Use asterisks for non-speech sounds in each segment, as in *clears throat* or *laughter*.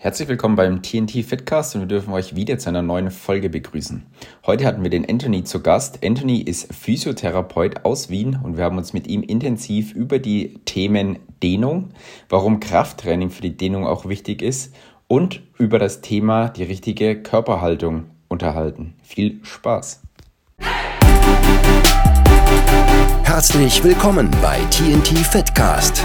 Herzlich willkommen beim TNT Fitcast und wir dürfen euch wieder zu einer neuen Folge begrüßen. Heute hatten wir den Anthony zu Gast. Anthony ist Physiotherapeut aus Wien und wir haben uns mit ihm intensiv über die Themen Dehnung, warum Krafttraining für die Dehnung auch wichtig ist und über das Thema die richtige Körperhaltung unterhalten. Viel Spaß! Herzlich willkommen bei TNT Fitcast,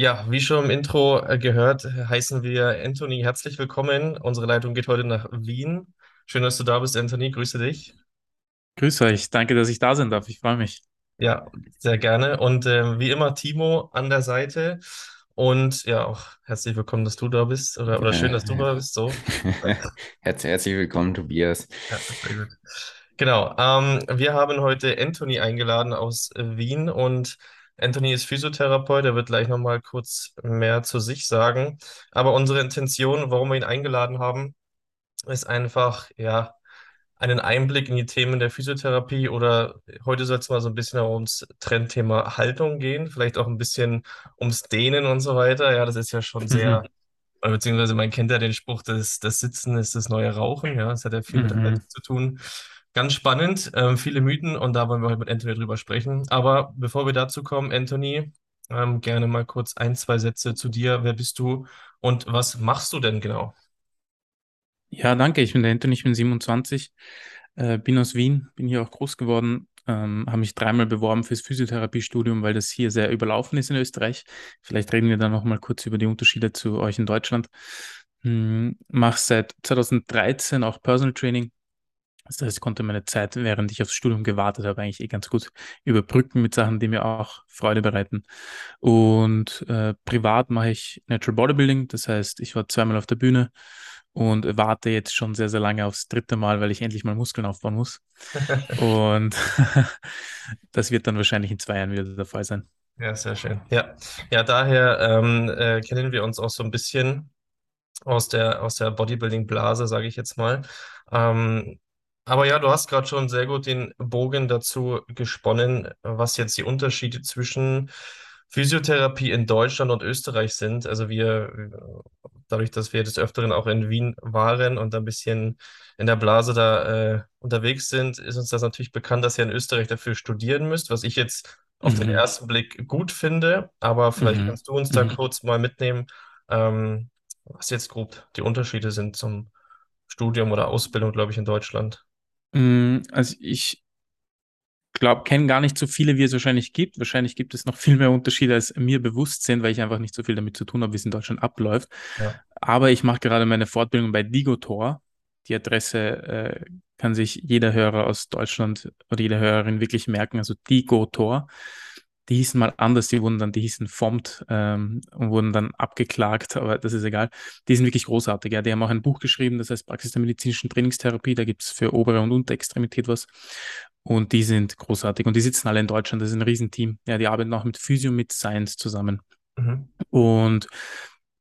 Ja, wie schon im Intro äh, gehört, heißen wir Anthony herzlich willkommen. Unsere Leitung geht heute nach Wien. Schön, dass du da bist, Anthony. Grüße dich. Grüß euch. Danke, dass ich da sein darf. Ich freue mich. Ja, sehr gerne. Und äh, wie immer Timo an der Seite. Und ja, auch herzlich willkommen, dass du da bist. Oder, oder schön, dass du da bist. So. *laughs* herzlich willkommen, Tobias. Ja, sehr gut. Genau. Ähm, wir haben heute Anthony eingeladen aus äh, Wien und Anthony ist Physiotherapeut, er wird gleich nochmal kurz mehr zu sich sagen. Aber unsere Intention, warum wir ihn eingeladen haben, ist einfach, ja, einen Einblick in die Themen der Physiotherapie oder heute soll es mal so ein bisschen ums Trendthema Haltung gehen, vielleicht auch ein bisschen ums Dehnen und so weiter. Ja, das ist ja schon sehr, mhm. beziehungsweise man kennt ja den Spruch, das, das Sitzen ist das neue Rauchen. Ja, das hat ja viel mhm. mit Haltung zu tun. Ganz spannend, ähm, viele Mythen und da wollen wir heute mit Anthony drüber sprechen. Aber bevor wir dazu kommen, Anthony, ähm, gerne mal kurz ein, zwei Sätze zu dir. Wer bist du und was machst du denn genau? Ja, danke. Ich bin der Anthony, ich bin 27, äh, bin aus Wien, bin hier auch groß geworden, ähm, habe mich dreimal beworben fürs Physiotherapiestudium, weil das hier sehr überlaufen ist in Österreich. Vielleicht reden wir dann noch mal kurz über die Unterschiede zu euch in Deutschland. Hm, mache seit 2013 auch Personal Training das heißt, ich konnte meine Zeit, während ich aufs Studium gewartet habe, eigentlich eh ganz gut überbrücken mit Sachen, die mir auch Freude bereiten. Und äh, privat mache ich Natural Bodybuilding. Das heißt, ich war zweimal auf der Bühne und warte jetzt schon sehr, sehr lange aufs dritte Mal, weil ich endlich mal Muskeln aufbauen muss. und *laughs* das wird dann wahrscheinlich in zwei Jahren wieder der Fall sein. Ja, sehr schön. Ja, ja daher ähm, äh, kennen wir uns auch so ein bisschen aus der, aus der Bodybuilding-Blase, sage ich jetzt mal. Ähm, aber ja, du hast gerade schon sehr gut den Bogen dazu gesponnen, was jetzt die Unterschiede zwischen Physiotherapie in Deutschland und Österreich sind. Also wir, dadurch, dass wir des Öfteren auch in Wien waren und ein bisschen in der Blase da äh, unterwegs sind, ist uns das natürlich bekannt, dass ihr in Österreich dafür studieren müsst, was ich jetzt auf den mhm. ersten Blick gut finde. Aber vielleicht Mhm. kannst du uns da Mhm. kurz mal mitnehmen, ähm, was jetzt grob die Unterschiede sind zum Studium oder Ausbildung, glaube ich, in Deutschland. Mm, also ich glaube, kenne gar nicht so viele, wie es wahrscheinlich gibt. Wahrscheinlich gibt es noch viel mehr Unterschiede, als mir bewusst sind, weil ich einfach nicht so viel damit zu tun habe, wie es in Deutschland abläuft. Ja. Aber ich mache gerade meine Fortbildung bei Digotor. Die Adresse äh, kann sich jeder Hörer aus Deutschland oder jede Hörerin wirklich merken, also Digotor die hießen mal anders, die wurden dann, die hießen FOMT ähm, und wurden dann abgeklagt, aber das ist egal. Die sind wirklich großartig. Ja. Die haben auch ein Buch geschrieben, das heißt Praxis der medizinischen Trainingstherapie. Da gibt es für obere und Unterextremität was. Und die sind großartig. Und die sitzen alle in Deutschland. Das ist ein Riesenteam. Ja, die arbeiten auch mit Physio, mit Science zusammen. Mhm. Und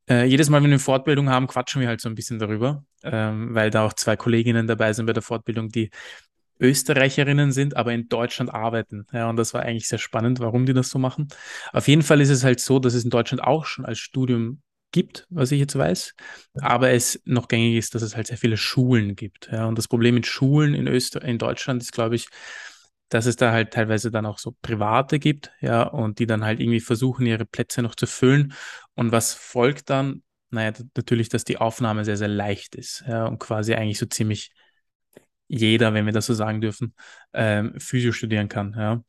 äh, jedes Mal, wenn wir eine Fortbildung haben, quatschen wir halt so ein bisschen darüber, ähm, weil da auch zwei Kolleginnen dabei sind bei der Fortbildung, die Österreicherinnen sind, aber in Deutschland arbeiten. Ja, und das war eigentlich sehr spannend, warum die das so machen. Auf jeden Fall ist es halt so, dass es in Deutschland auch schon als Studium gibt, was ich jetzt weiß, aber es noch gängig ist, dass es halt sehr viele Schulen gibt. Ja, und das Problem mit Schulen in Öster in Deutschland ist, glaube ich, dass es da halt teilweise dann auch so private gibt, ja, und die dann halt irgendwie versuchen, ihre Plätze noch zu füllen. Und was folgt dann? Naja, natürlich, dass die Aufnahme sehr, sehr leicht ist, ja, und quasi eigentlich so ziemlich jeder, wenn wir das so sagen dürfen, ähm, Physio studieren kann. Ja.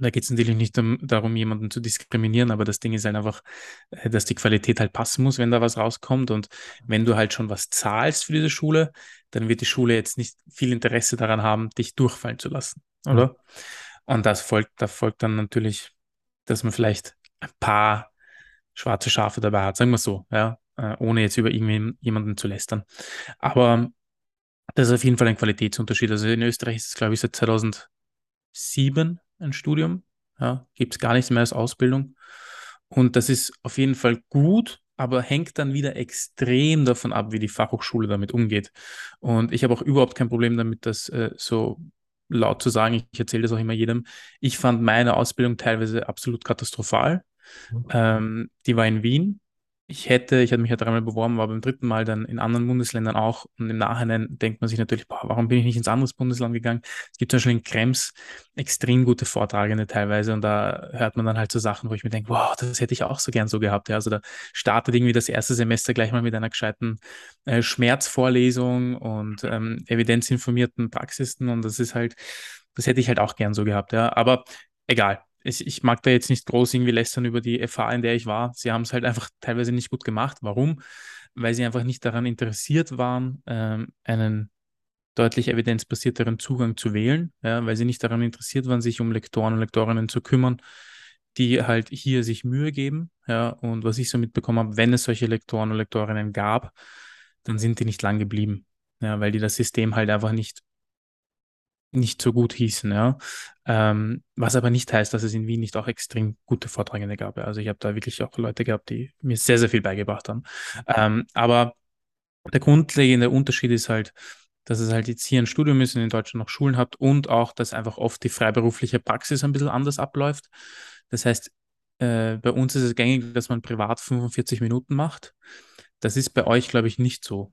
Da geht es natürlich nicht um, darum, jemanden zu diskriminieren, aber das Ding ist halt einfach, äh, dass die Qualität halt passen muss, wenn da was rauskommt. Und wenn du halt schon was zahlst für diese Schule, dann wird die Schule jetzt nicht viel Interesse daran haben, dich durchfallen zu lassen, oder? Mhm. Und das folgt, da folgt dann natürlich, dass man vielleicht ein paar schwarze Schafe dabei hat, sagen wir so, ja, äh, ohne jetzt über irgendjemanden zu lästern. Aber das ist auf jeden Fall ein Qualitätsunterschied. Also in Österreich ist es, glaube ich, seit 2000, sieben ein Studium. Ja, gibt es gar nichts mehr als Ausbildung. Und das ist auf jeden Fall gut, aber hängt dann wieder extrem davon ab, wie die Fachhochschule damit umgeht. Und ich habe auch überhaupt kein Problem damit, das äh, so laut zu sagen. Ich erzähle das auch immer jedem. Ich fand meine Ausbildung teilweise absolut katastrophal. Mhm. Ähm, die war in Wien ich hätte, ich hatte mich ja dreimal beworben, war beim dritten Mal dann in anderen Bundesländern auch. Und im Nachhinein denkt man sich natürlich, boah, warum bin ich nicht ins andere Bundesland gegangen? Es gibt zum Beispiel in Krems extrem gute Vortragende teilweise. Und da hört man dann halt so Sachen, wo ich mir denke, wow, das hätte ich auch so gern so gehabt. Ja, also da startet irgendwie das erste Semester gleich mal mit einer gescheiten äh, Schmerzvorlesung und ähm, evidenzinformierten Praxisten. Und das ist halt, das hätte ich halt auch gern so gehabt. Ja, aber egal ich, ich mag da jetzt nicht groß irgendwie lästern über die FH, in der ich war. Sie haben es halt einfach teilweise nicht gut gemacht. Warum? Weil sie einfach nicht daran interessiert waren, ähm, einen deutlich evidenzbasierteren Zugang zu wählen, ja, weil sie nicht daran interessiert waren, sich um Lektoren und Lektorinnen zu kümmern, die halt hier sich Mühe geben. Ja, und was ich so mitbekommen habe, wenn es solche Lektoren und Lektorinnen gab, dann sind die nicht lang geblieben, ja, weil die das System halt einfach nicht nicht so gut hießen, ja. Ähm, was aber nicht heißt, dass es in Wien nicht auch extrem gute Vortragende gab. Also ich habe da wirklich auch Leute gehabt, die mir sehr, sehr viel beigebracht haben. Ähm, aber der grundlegende Unterschied ist halt, dass es halt jetzt hier ein Studium ist und in Deutschland noch Schulen habt und auch, dass einfach oft die freiberufliche Praxis ein bisschen anders abläuft. Das heißt, äh, bei uns ist es gängig, dass man privat 45 Minuten macht. Das ist bei euch, glaube ich, nicht so.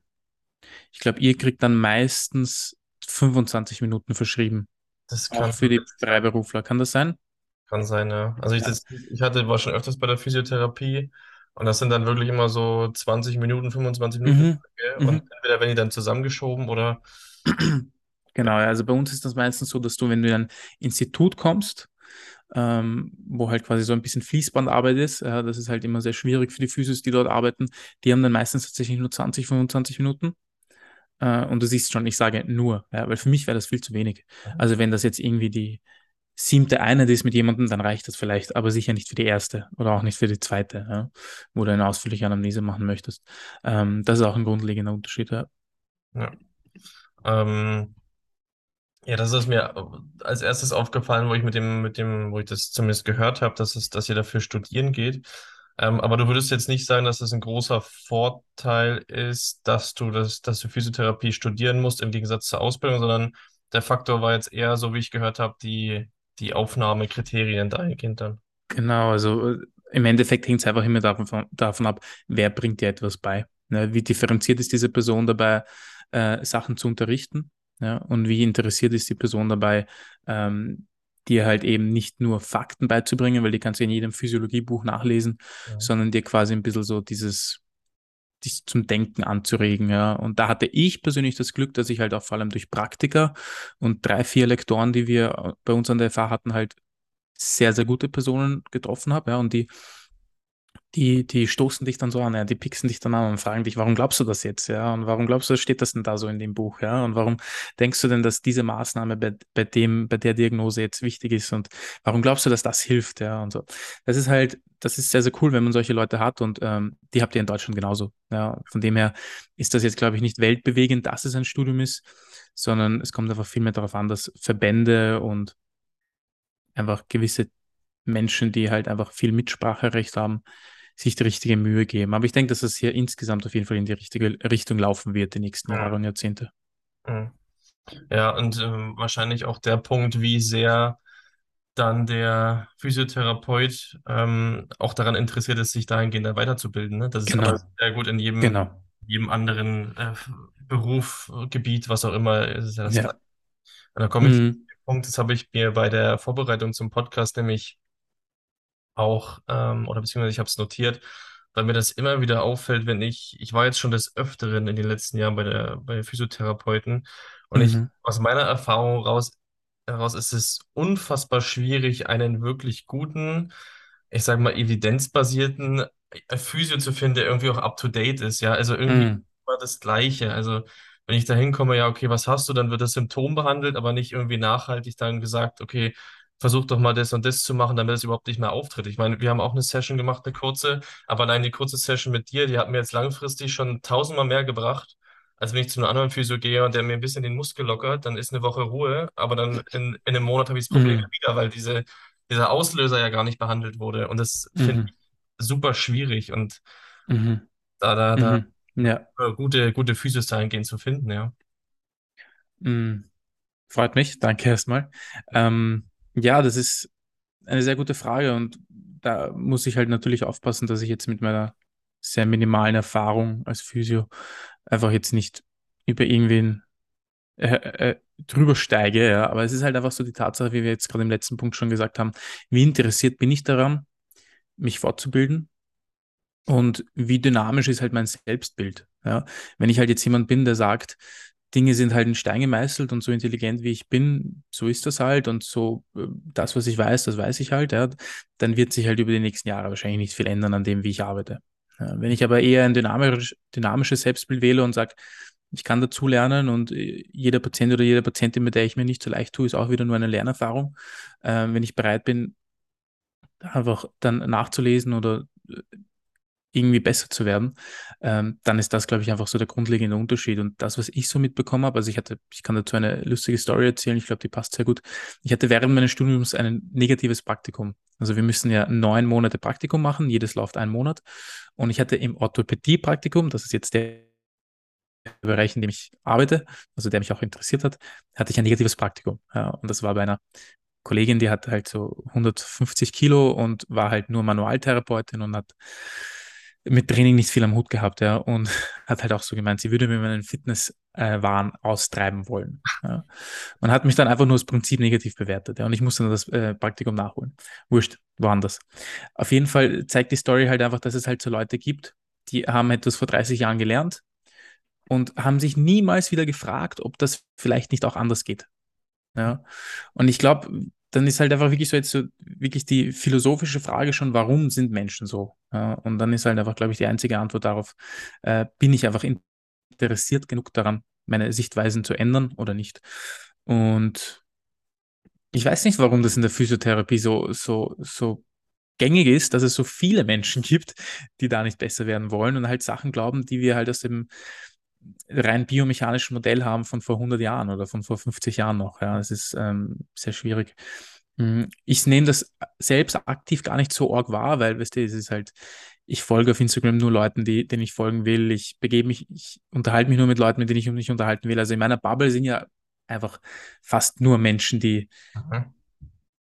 Ich glaube, ihr kriegt dann meistens 25 Minuten verschrieben. Das kann auch für die Freiberufler. Kann das sein? Kann sein, ja. Also ich, das, ich hatte, war schon öfters bei der Physiotherapie und das sind dann wirklich immer so 20 Minuten, 25 Minuten. Mhm. Und mhm. entweder werden die dann zusammengeschoben oder. *clears throat* Genau, also bei uns ist das meistens so, dass du, wenn du in ein Institut kommst, ähm, wo halt quasi so ein bisschen Fließbandarbeit ist, äh, das ist halt immer sehr schwierig für die Physios, die dort arbeiten, die haben dann meistens tatsächlich nur 20, 25 Minuten. Äh, und du siehst schon, ich sage nur, ja, weil für mich wäre das viel zu wenig. Also wenn das jetzt irgendwie die siebte Einheit ist mit jemandem, dann reicht das vielleicht, aber sicher nicht für die erste oder auch nicht für die zweite, ja, wo du eine ausführliche Anamnese machen möchtest. Ähm, das ist auch ein grundlegender Unterschied. Ja. Ja. Ähm, ja, das ist mir als erstes aufgefallen, wo ich mit dem, mit dem, wo ich das zumindest gehört habe, dass es, dass ihr dafür studieren geht. Ähm, aber du würdest jetzt nicht sagen, dass es ein großer Vorteil ist, dass du das, dass du Physiotherapie studieren musst im Gegensatz zur Ausbildung, sondern der Faktor war jetzt eher, so wie ich gehört habe, die, die Aufnahmekriterien dahingehend dann. Genau, also äh, im Endeffekt hängt es einfach immer davon, davon ab, wer bringt dir etwas bei. Ne? Wie differenziert ist diese Person dabei, äh, Sachen zu unterrichten? Ja? Und wie interessiert ist die Person dabei, ähm, dir halt eben nicht nur Fakten beizubringen, weil die kannst du in jedem Physiologiebuch nachlesen, ja. sondern dir quasi ein bisschen so dieses, dich zum Denken anzuregen, ja. Und da hatte ich persönlich das Glück, dass ich halt auch vor allem durch Praktika und drei, vier Lektoren, die wir bei uns an der FH hatten, halt sehr, sehr gute Personen getroffen habe, ja, und die die, die stoßen dich dann so an, ja, die pixen dich dann an und fragen dich, warum glaubst du das jetzt, ja, und warum glaubst du, steht das denn da so in dem Buch, ja, und warum denkst du denn, dass diese Maßnahme bei, bei dem, bei der Diagnose jetzt wichtig ist? Und warum glaubst du, dass das hilft, ja, und so. Das ist halt, das ist sehr, sehr cool, wenn man solche Leute hat und ähm, die habt ihr in Deutschland genauso, ja, von dem her ist das jetzt, glaube ich, nicht weltbewegend, dass es ein Studium ist, sondern es kommt einfach viel mehr darauf an, dass Verbände und einfach gewisse Menschen, die halt einfach viel Mitspracherecht haben, sich die richtige Mühe geben. Aber ich denke, dass es hier insgesamt auf jeden Fall in die richtige Richtung laufen wird, die nächsten Jahre und Jahrzehnte. Mhm. Ja, und ähm, wahrscheinlich auch der Punkt, wie sehr dann der Physiotherapeut ähm, auch daran interessiert ist, sich dahingehend weiterzubilden. Ne? Das ist genau. sehr gut in jedem, genau. jedem anderen äh, Beruf, Gebiet, was auch immer. Ist ja das ja. Und da komme ich mhm. zu dem Punkt, das habe ich mir bei der Vorbereitung zum Podcast nämlich auch, ähm, oder beziehungsweise ich habe es notiert, weil mir das immer wieder auffällt, wenn ich, ich war jetzt schon des Öfteren in den letzten Jahren bei der, bei Physiotherapeuten und mhm. ich, aus meiner Erfahrung raus, heraus ist es unfassbar schwierig, einen wirklich guten, ich sage mal, evidenzbasierten äh, Physio zu finden, der irgendwie auch up to date ist, ja, also irgendwie mhm. immer das Gleiche, also wenn ich da hinkomme, ja, okay, was hast du, dann wird das Symptom behandelt, aber nicht irgendwie nachhaltig dann gesagt, okay, versuch doch mal das und das zu machen, damit es überhaupt nicht mehr auftritt. Ich meine, wir haben auch eine Session gemacht, eine kurze, aber allein die kurze Session mit dir, die hat mir jetzt langfristig schon tausendmal mehr gebracht, als wenn ich zu einem anderen Physio gehe und der mir ein bisschen den Muskel lockert, dann ist eine Woche Ruhe, aber dann in, in einem Monat habe ich das Problem Mhm. wieder, weil diese, dieser Auslöser ja gar nicht behandelt wurde. Und das finde Mhm. ich super schwierig und Mhm. da, da, da Mhm. Ja. gute, gute Physios dahingehend zu finden, ja. Mhm. Freut mich, danke erstmal. Ähm, ja, das ist eine sehr gute Frage und da muss ich halt natürlich aufpassen, dass ich jetzt mit meiner sehr minimalen Erfahrung als Physio einfach jetzt nicht über irgendwen äh, äh, drüber steige, ja. Aber es ist halt einfach so die Tatsache, wie wir jetzt gerade im letzten Punkt schon gesagt haben, wie interessiert bin ich daran, mich fortzubilden und wie dynamisch ist halt mein Selbstbild, ja. Wenn ich halt jetzt jemand bin, der sagt, Dinge sind halt in Stein gemeißelt und so intelligent wie ich bin, so ist das halt und so äh, das, was ich weiß, das weiß ich halt, ja, dann wird sich halt über die nächsten Jahre wahrscheinlich nicht viel ändern an dem, wie ich arbeite. Ja, wenn ich aber eher ein dynamisch, dynamisches Selbstbild wähle und sage, ich kann dazu lernen und äh, jeder Patient oder jede Patientin, mit der ich mir nicht so leicht tue, ist auch wieder nur eine Lernerfahrung. Ähm, wenn ich bereit bin, einfach dann nachzulesen oder äh, irgendwie besser zu werden, ähm, dann ist das, glaube ich, einfach so der grundlegende Unterschied. Und das, was ich so mitbekommen habe, also ich hatte, ich kann dazu eine lustige Story erzählen, ich glaube, die passt sehr gut. Ich hatte während meines Studiums ein negatives Praktikum. Also wir müssen ja neun Monate Praktikum machen, jedes läuft einen Monat. Und ich hatte im Orthopädie-Praktikum, das ist jetzt der Bereich, in dem ich arbeite, also der mich auch interessiert hat, hatte ich ein negatives Praktikum. Ja, und das war bei einer Kollegin, die hat halt so 150 Kilo und war halt nur Manualtherapeutin und hat mit Training nicht viel am Hut gehabt, ja, und *laughs* hat halt auch so gemeint, sie würde mir meinen Fitnesswahn äh, austreiben wollen. Ja. Man hat mich dann einfach nur das Prinzip negativ bewertet, ja, und ich musste dann das äh, Praktikum nachholen. Wurscht, woanders. Auf jeden Fall zeigt die Story halt einfach, dass es halt so Leute gibt, die haben etwas vor 30 Jahren gelernt und haben sich niemals wieder gefragt, ob das vielleicht nicht auch anders geht. Ja. Und ich glaube, dann ist halt einfach wirklich so jetzt so wirklich die philosophische Frage schon, warum sind Menschen so? Und dann ist halt einfach, glaube ich, die einzige Antwort darauf, äh, bin ich einfach interessiert genug daran, meine Sichtweisen zu ändern oder nicht? Und ich weiß nicht, warum das in der Physiotherapie so, so, so gängig ist, dass es so viele Menschen *laughs* gibt, die da nicht besser werden wollen und halt Sachen glauben, die wir halt aus dem rein biomechanischen Modell haben von vor 100 Jahren oder von vor 50 Jahren noch. Ja, das ist ähm, sehr schwierig. Hm, ich nehme das selbst aktiv gar nicht so arg wahr, weil, weißt du, es ist halt, ich folge auf Instagram nur Leuten, die, denen ich folgen will. Ich begebe mich, ich unterhalte mich nur mit Leuten, mit denen ich mich unterhalten will. Also in meiner Bubble sind ja einfach fast nur Menschen, die mhm.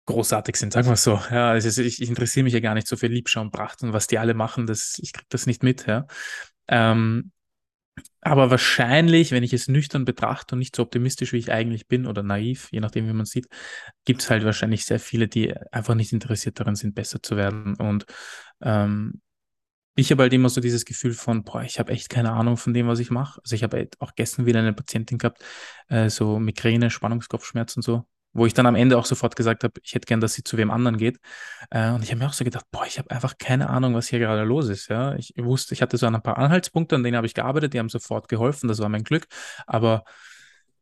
großartig sind, sagen wir so. Ja, also ich, ich interessiere mich ja gar nicht so für Liebschau und Pracht und was die alle machen, das, ich kriege das nicht mit, ja. Ähm, aber wahrscheinlich, wenn ich es nüchtern betrachte und nicht so optimistisch, wie ich eigentlich bin oder naiv, je nachdem, wie man sieht, gibt es halt wahrscheinlich sehr viele, die einfach nicht interessiert daran sind, besser zu werden. Und ähm, ich habe halt immer so dieses Gefühl von, boah, ich habe echt keine Ahnung von dem, was ich mache. Also ich habe halt auch gestern wieder eine Patientin gehabt, äh, so Migräne, Spannungskopfschmerzen und so wo ich dann am Ende auch sofort gesagt habe, ich hätte gern, dass sie zu wem anderen geht. Äh, und ich habe mir auch so gedacht, boah, ich habe einfach keine Ahnung, was hier gerade los ist. Ja, ich wusste, ich hatte so ein paar Anhaltspunkte, an denen habe ich gearbeitet, die haben sofort geholfen, das war mein Glück. Aber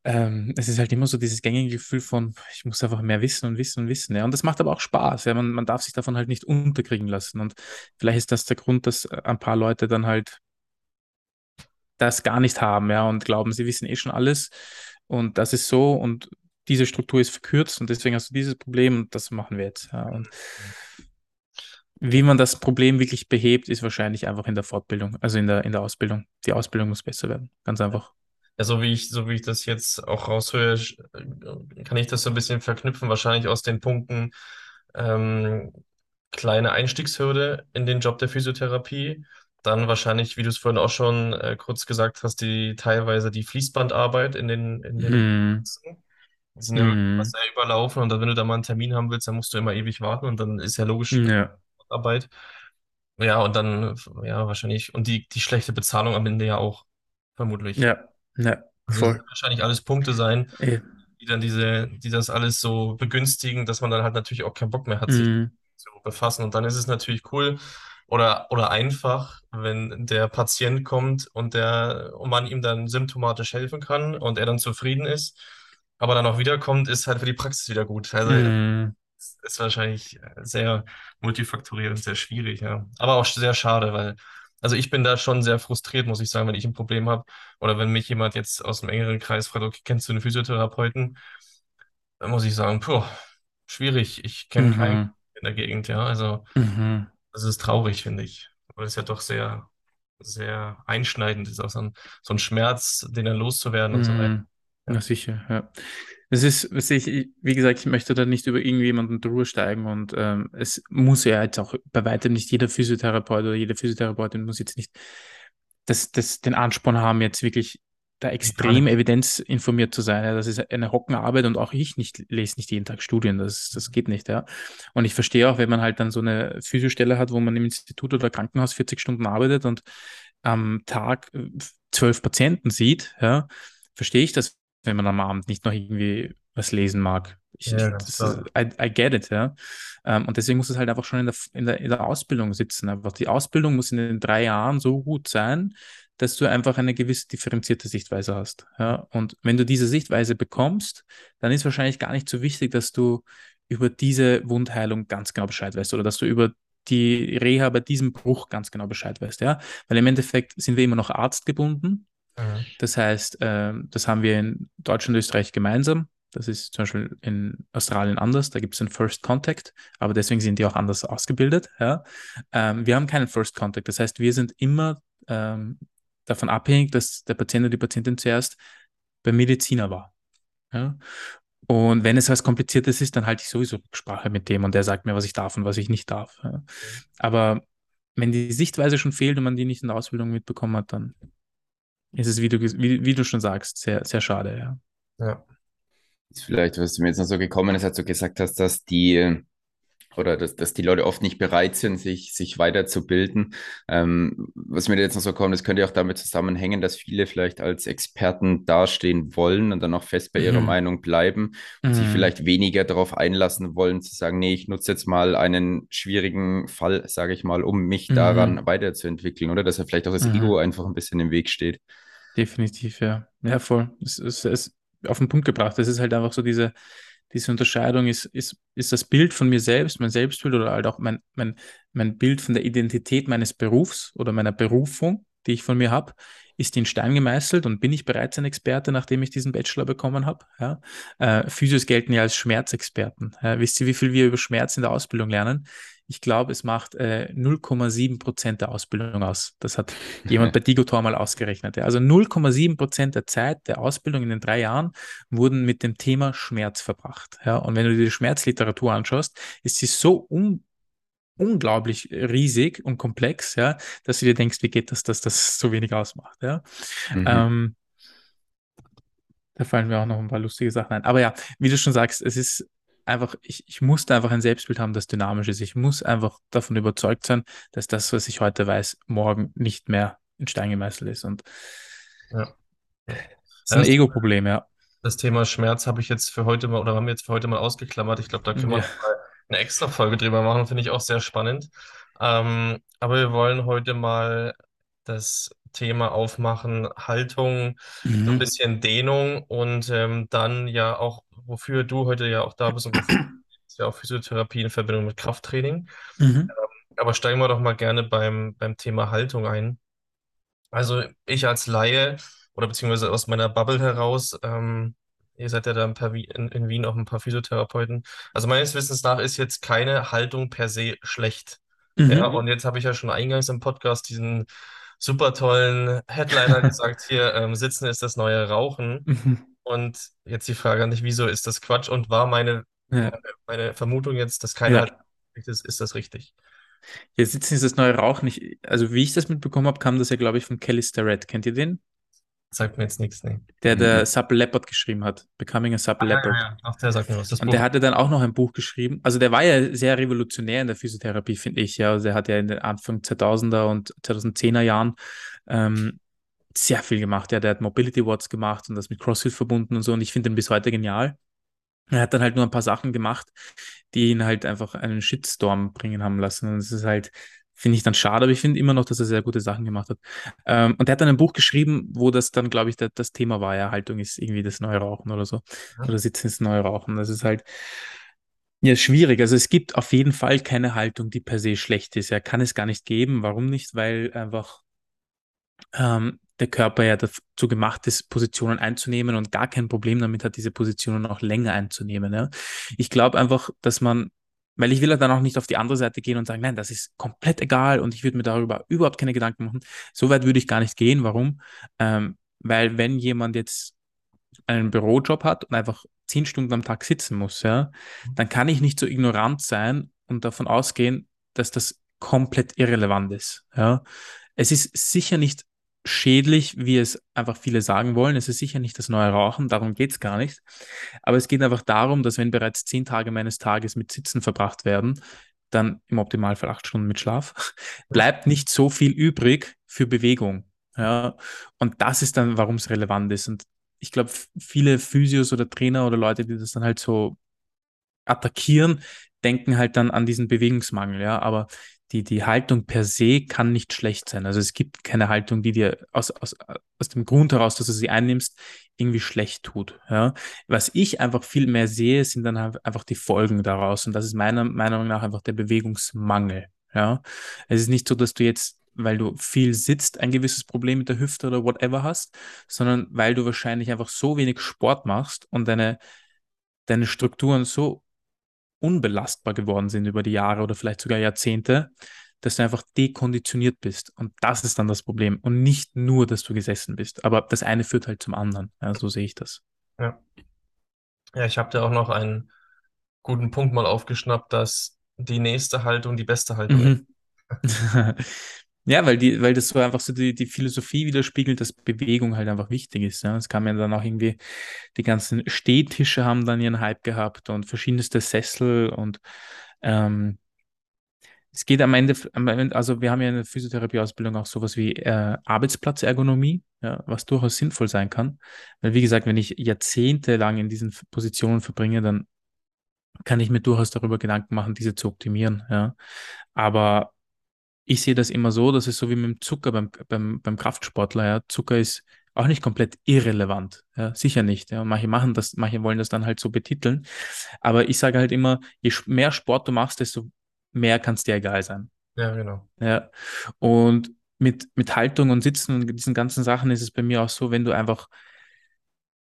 ähm, es ist halt immer so dieses gängige Gefühl von, ich muss einfach mehr wissen und wissen und wissen. Ja, und das macht aber auch Spaß. Ja, man, man darf sich davon halt nicht unterkriegen lassen. Und vielleicht ist das der Grund, dass ein paar Leute dann halt das gar nicht haben, ja, und glauben, sie wissen eh schon alles. Und das ist so und diese Struktur ist verkürzt und deswegen hast du dieses Problem und das machen wir jetzt. Ja. Und wie man das Problem wirklich behebt, ist wahrscheinlich einfach in der Fortbildung, also in der, in der Ausbildung. Die Ausbildung muss besser werden, ganz einfach. Ja, so wie ich, so wie ich das jetzt auch raushöre, kann ich das so ein bisschen verknüpfen, wahrscheinlich aus den Punkten ähm, kleine Einstiegshürde in den Job der Physiotherapie. Dann wahrscheinlich, wie du es vorhin auch schon äh, kurz gesagt hast, die teilweise die Fließbandarbeit in den, in den Hm. Die sind ja immer sehr überlaufen und dann, wenn du da mal einen Termin haben willst, dann musst du immer ewig warten und dann ist ja logisch Ja. Arbeit. Ja, und dann, ja, wahrscheinlich, und die, die schlechte Bezahlung am Ende ja auch, vermutlich. Ja, ja, Also das voll. wahrscheinlich alles Punkte sein, Ey. die dann diese, die das alles so begünstigen, dass man dann halt natürlich auch keinen Bock mehr hat, sich Mhm. zu befassen. Und dann ist es natürlich cool oder, oder einfach, wenn der Patient kommt und der, und man ihm dann symptomatisch helfen kann und er dann zufrieden ist, aber dann auch wiederkommt, ist halt für die Praxis wieder gut. Also Mhm. es ist wahrscheinlich sehr multifaktoriell und sehr schwierig, ja. Aber auch sehr schade, weil also ich bin da schon sehr frustriert, muss ich sagen, wenn ich ein Problem habe oder wenn mich jemand jetzt aus dem engeren Kreis fragt, okay, kennst du einen Physiotherapeuten? Dann muss ich sagen, puh, schwierig. Ich kenne keinen Mhm. in der Gegend, ja. Also Mhm. das ist traurig, finde ich. Weil es ja doch sehr, sehr einschneidend ist, auch so ein, so ein Schmerz, den dann loszuwerden und so weiter. Ja. Na sicher, ja. Das ist, ich- wie gesagt, ich möchte da nicht über irgendjemanden drüber steigen und ähm, es muss ja jetzt auch bei weitem nicht jeder Physiotherapeut oder jede Physiotherapeutin muss jetzt nicht das, das, den Ansporn haben, jetzt wirklich da extrem evidenzinformiert zu sein. Ja, das ist eine Hockenarbeit und auch ich nicht, lese nicht jeden Tag Studien. Das, das geht nicht, ja. Und ich verstehe auch, wenn man halt dann so eine Physiostelle hat, wo man im Institut oder Krankenhaus 40 Stunden arbeitet und am Tag äh, zwölf Patienten sieht, ja, verstehe ich das, wenn man am Abend nicht noch irgendwie was lesen mag. Ich, Ja, das I, I get it, ja. Ähm, und deswegen muss es halt einfach schon in der, in der, in der Ausbildung sitzen. Einfach die Ausbildung muss in den drei Jahren so gut sein, dass du einfach eine gewisse differenzierte Sichtweise hast. Ja? Und wenn du diese Sichtweise bekommst, dann ist wahrscheinlich gar nicht so wichtig, dass du über diese Wundheilung ganz genau Bescheid weißt oder dass du über die Reha bei diesem Bruch ganz genau Bescheid weißt, ja. Weil im Endeffekt sind wir immer noch arztgebunden. Mhm. Das heißt, ähm, das haben wir in Deutschland und Österreich gemeinsam. Das ist zum Beispiel in Australien anders. Da gibt es einen First Contact, aber deswegen sind die auch anders ausgebildet. Ja. Ähm, wir haben keinen First Contact. Das heißt, wir sind immer ähm, davon abhängig, dass der Patient oder die Patientin zuerst beim Mediziner war. Ja. Und wenn es was Kompliziertes ist, dann halte ich sowieso Sprache mit dem und der sagt mir, was ich darf und was ich nicht darf. Ja. Aber wenn die Sichtweise schon fehlt und man die nicht in der Ausbildung mitbekommen hat, dann ist es, wie du, wie, wie du schon sagst, sehr, sehr schade, ja. Ja. Vielleicht, was mir jetzt noch so gekommen ist, als du gesagt hast, dass die oder dass, dass die Leute oft nicht bereit sind, sich, sich weiterzubilden. Ähm, was mir jetzt noch so kommt, das könnte ja auch damit zusammenhängen, dass viele vielleicht als Experten dastehen wollen und dann auch fest bei ihrer Mhm. Meinung bleiben und sich Mhm. vielleicht weniger darauf einlassen wollen, zu sagen, nee, ich nutze jetzt mal einen schwierigen Fall, sage ich mal, um mich Mhm. daran weiterzuentwickeln, oder? Dass ja vielleicht auch das Mhm. Ego einfach ein bisschen im Weg steht. Definitiv, ja. Ja, voll. Es ist, auf den Punkt gebracht. Es ist halt einfach so diese, diese Unterscheidung ist, ist, ist das Bild von mir selbst, mein Selbstbild oder halt auch mein, mein, mein Bild von der Identität meines Berufs oder meiner Berufung, die ich von mir habe, ist in Stein gemeißelt und bin ich bereits ein Experte, nachdem ich diesen bachelor bekommen habe? Ja? Äh, Physios gelten ja als Schmerzexperten. Ja? Wisst ihr, wie viel wir über Schmerz in der Ausbildung lernen? Ich glaube, es macht äh, 0,7 Prozent der Ausbildung aus. Das hat *laughs* jemand bei Digotor mal ausgerechnet. Ja. Also 0,7 Prozent der Zeit der Ausbildung in den drei Jahren wurden mit dem Thema Schmerz verbracht. Ja. Und wenn du dir die Schmerzliteratur anschaust, ist sie so un unglaublich riesig und komplex, ja, dass du dir denkst, wie geht das, dass das so wenig ausmacht. Ja. Mhm. Ähm, da fallen mir auch noch ein paar lustige Sachen ein. Aber ja, wie du schon sagst, es ist einfach, ich, ich musste einfach ein Selbstbild haben, das dynamisch ist. Ich muss einfach davon überzeugt sein, dass das, was ich heute weiß, morgen nicht mehr in Stein gemeißelt ist. Und Ja. das ist ein Ego-Problem, ja. Das Thema Schmerz habe ich jetzt für heute mal oder haben wir jetzt für heute mal ausgeklammert. Ich glaube, da können wir Ja. mal eine extra Folge drüber machen, finde ich auch sehr spannend. Ähm, aber wir wollen heute mal das Thema aufmachen, Haltung, so ein Mhm. bisschen Dehnung und ähm, dann ja auch, wofür du heute ja auch da bist und *clears throat* ist ja auch Physiotherapie in Verbindung mit Krafttraining. Mhm. Aber steigen wir doch mal gerne beim, beim Thema Haltung ein. Also ich als Laie oder beziehungsweise aus meiner Bubble heraus, ähm, ihr seid ja da ein paar in, in Wien auch ein paar Physiotherapeuten. Also meines Wissens nach ist jetzt keine Haltung per se schlecht. Ja, Mhm. und jetzt habe ich ja schon eingangs im Podcast diesen super tollen Headliner *laughs* gesagt, hier, ähm, Sitzen ist das neue Rauchen. Mhm. Und jetzt die Frage an dich, wieso ist das Quatsch? Und war meine, Ja. meine Vermutung jetzt, dass keine Ja. Schlecht ist, ist das richtig? Jetzt sitzen ist das neue Rauchen nicht. Also, wie ich das mitbekommen habe, kam das ja, glaube ich, von Kelly Starrett. Kennt ihr den? Sagt mir jetzt nichts, nee. Der, der Mhm. Supple Leopard geschrieben hat. Becoming a Supple Ja, Leopard. ja, ja. Ach, der sagt mir was. Das Und Buch. der hatte dann auch noch ein Buch geschrieben. Also der war ja sehr revolutionär in der Physiotherapie, finde ich. Ja, also der hat ja in den Anfang 2000er und 2010er Jahren ähm, sehr viel gemacht. Ja, der hat Mobility Watts gemacht und das mit CrossFit verbunden und so. Und ich finde ihn bis heute genial. Er hat dann halt nur ein paar Sachen gemacht, die ihn halt einfach einen Shitstorm bringen haben lassen. Und es ist halt, finde ich dann schade, aber ich finde immer noch, dass er sehr gute Sachen gemacht hat. Ähm, und er hat dann ein Buch geschrieben, wo das dann, glaube ich, da, das Thema war, ja, Haltung ist irgendwie das neue Rauchen oder so. Ja. Oder Sitzen ist das neue Rauchen. Das ist halt, ja, schwierig. Also es gibt auf jeden Fall keine Haltung, die per se schlecht ist. Ja, kann es gar nicht geben. Warum nicht? Weil einfach ähm, der Körper ja dazu gemacht ist, Positionen einzunehmen und gar kein Problem damit hat, diese Positionen auch länger einzunehmen. Ja? Ich glaube einfach, dass man, weil ich will ja dann auch nicht auf die andere Seite gehen und sagen, nein, das ist komplett egal und ich würde mir darüber überhaupt keine Gedanken machen. So weit würde ich gar nicht gehen. Warum? Ähm, weil wenn jemand jetzt einen Bürojob hat und einfach zehn Stunden am Tag sitzen muss, ja, dann kann ich nicht so ignorant sein und davon ausgehen, dass das komplett irrelevant ist. Ja. Es ist sicher nicht schädlich, wie es einfach viele sagen wollen. Es ist sicher nicht das neue Rauchen, darum geht es gar nicht. Aber es geht einfach darum, dass wenn bereits zehn Tage meines Tages mit Sitzen verbracht werden, dann im Optimalfall acht Stunden mit Schlaf, *laughs* bleibt nicht so viel übrig für Bewegung. Ja, und das ist dann, warum es relevant ist. Und ich glaube, viele Physios oder Trainer oder Leute, die das dann halt so attackieren, denken halt dann an diesen Bewegungsmangel, ja. Aber die, die Haltung per se kann nicht schlecht sein. Also es gibt keine Haltung, die dir aus, aus, aus dem Grund heraus, dass du sie einnimmst, irgendwie schlecht tut. Ja? Was ich einfach viel mehr sehe, sind dann halt einfach die Folgen daraus. Und das ist meiner Meinung nach einfach der Bewegungsmangel. Ja? Es ist nicht so, dass du jetzt weil du viel sitzt, ein gewisses Problem mit der Hüfte oder whatever hast, sondern weil du wahrscheinlich einfach so wenig Sport machst und deine, deine Strukturen so unbelastbar geworden sind über die Jahre oder vielleicht sogar Jahrzehnte, dass du einfach dekonditioniert bist. Und das ist dann das Problem. Und nicht nur, dass du gesessen bist. Aber das eine führt halt zum anderen. Ja, so sehe ich das. Ja. Ja, ich habe da auch noch einen guten Punkt mal aufgeschnappt, dass die nächste Haltung die beste Haltung mhm. ist. *laughs* Ja, weil die, weil das so einfach so die, die Philosophie widerspiegelt, dass Bewegung halt einfach wichtig ist. Ja. Es kam ja dann auch irgendwie, die ganzen Stehtische haben dann ihren Hype gehabt und verschiedenste Sessel und ähm, es geht am Ende, am Ende, also wir haben ja in der Physiotherapieausbildung auch sowas wie äh, Arbeitsplatzergonomie, ja, was durchaus sinnvoll sein kann. Weil wie gesagt, wenn ich jahrzehntelang in diesen Positionen verbringe, dann kann ich mir durchaus darüber Gedanken machen, diese zu optimieren. Ja. Aber ich sehe das immer so, dass es so wie mit dem Zucker beim, beim, beim Kraftsportler, ja, Zucker ist auch nicht komplett irrelevant, ja, sicher nicht. Ja. Manche machen das, manche wollen das dann halt so betiteln. Aber ich sage halt immer, je mehr Sport du machst, desto mehr kann es dir egal sein. Ja, genau. Ja. Und mit, mit Haltung und Sitzen und diesen ganzen Sachen ist es bei mir auch so, wenn du einfach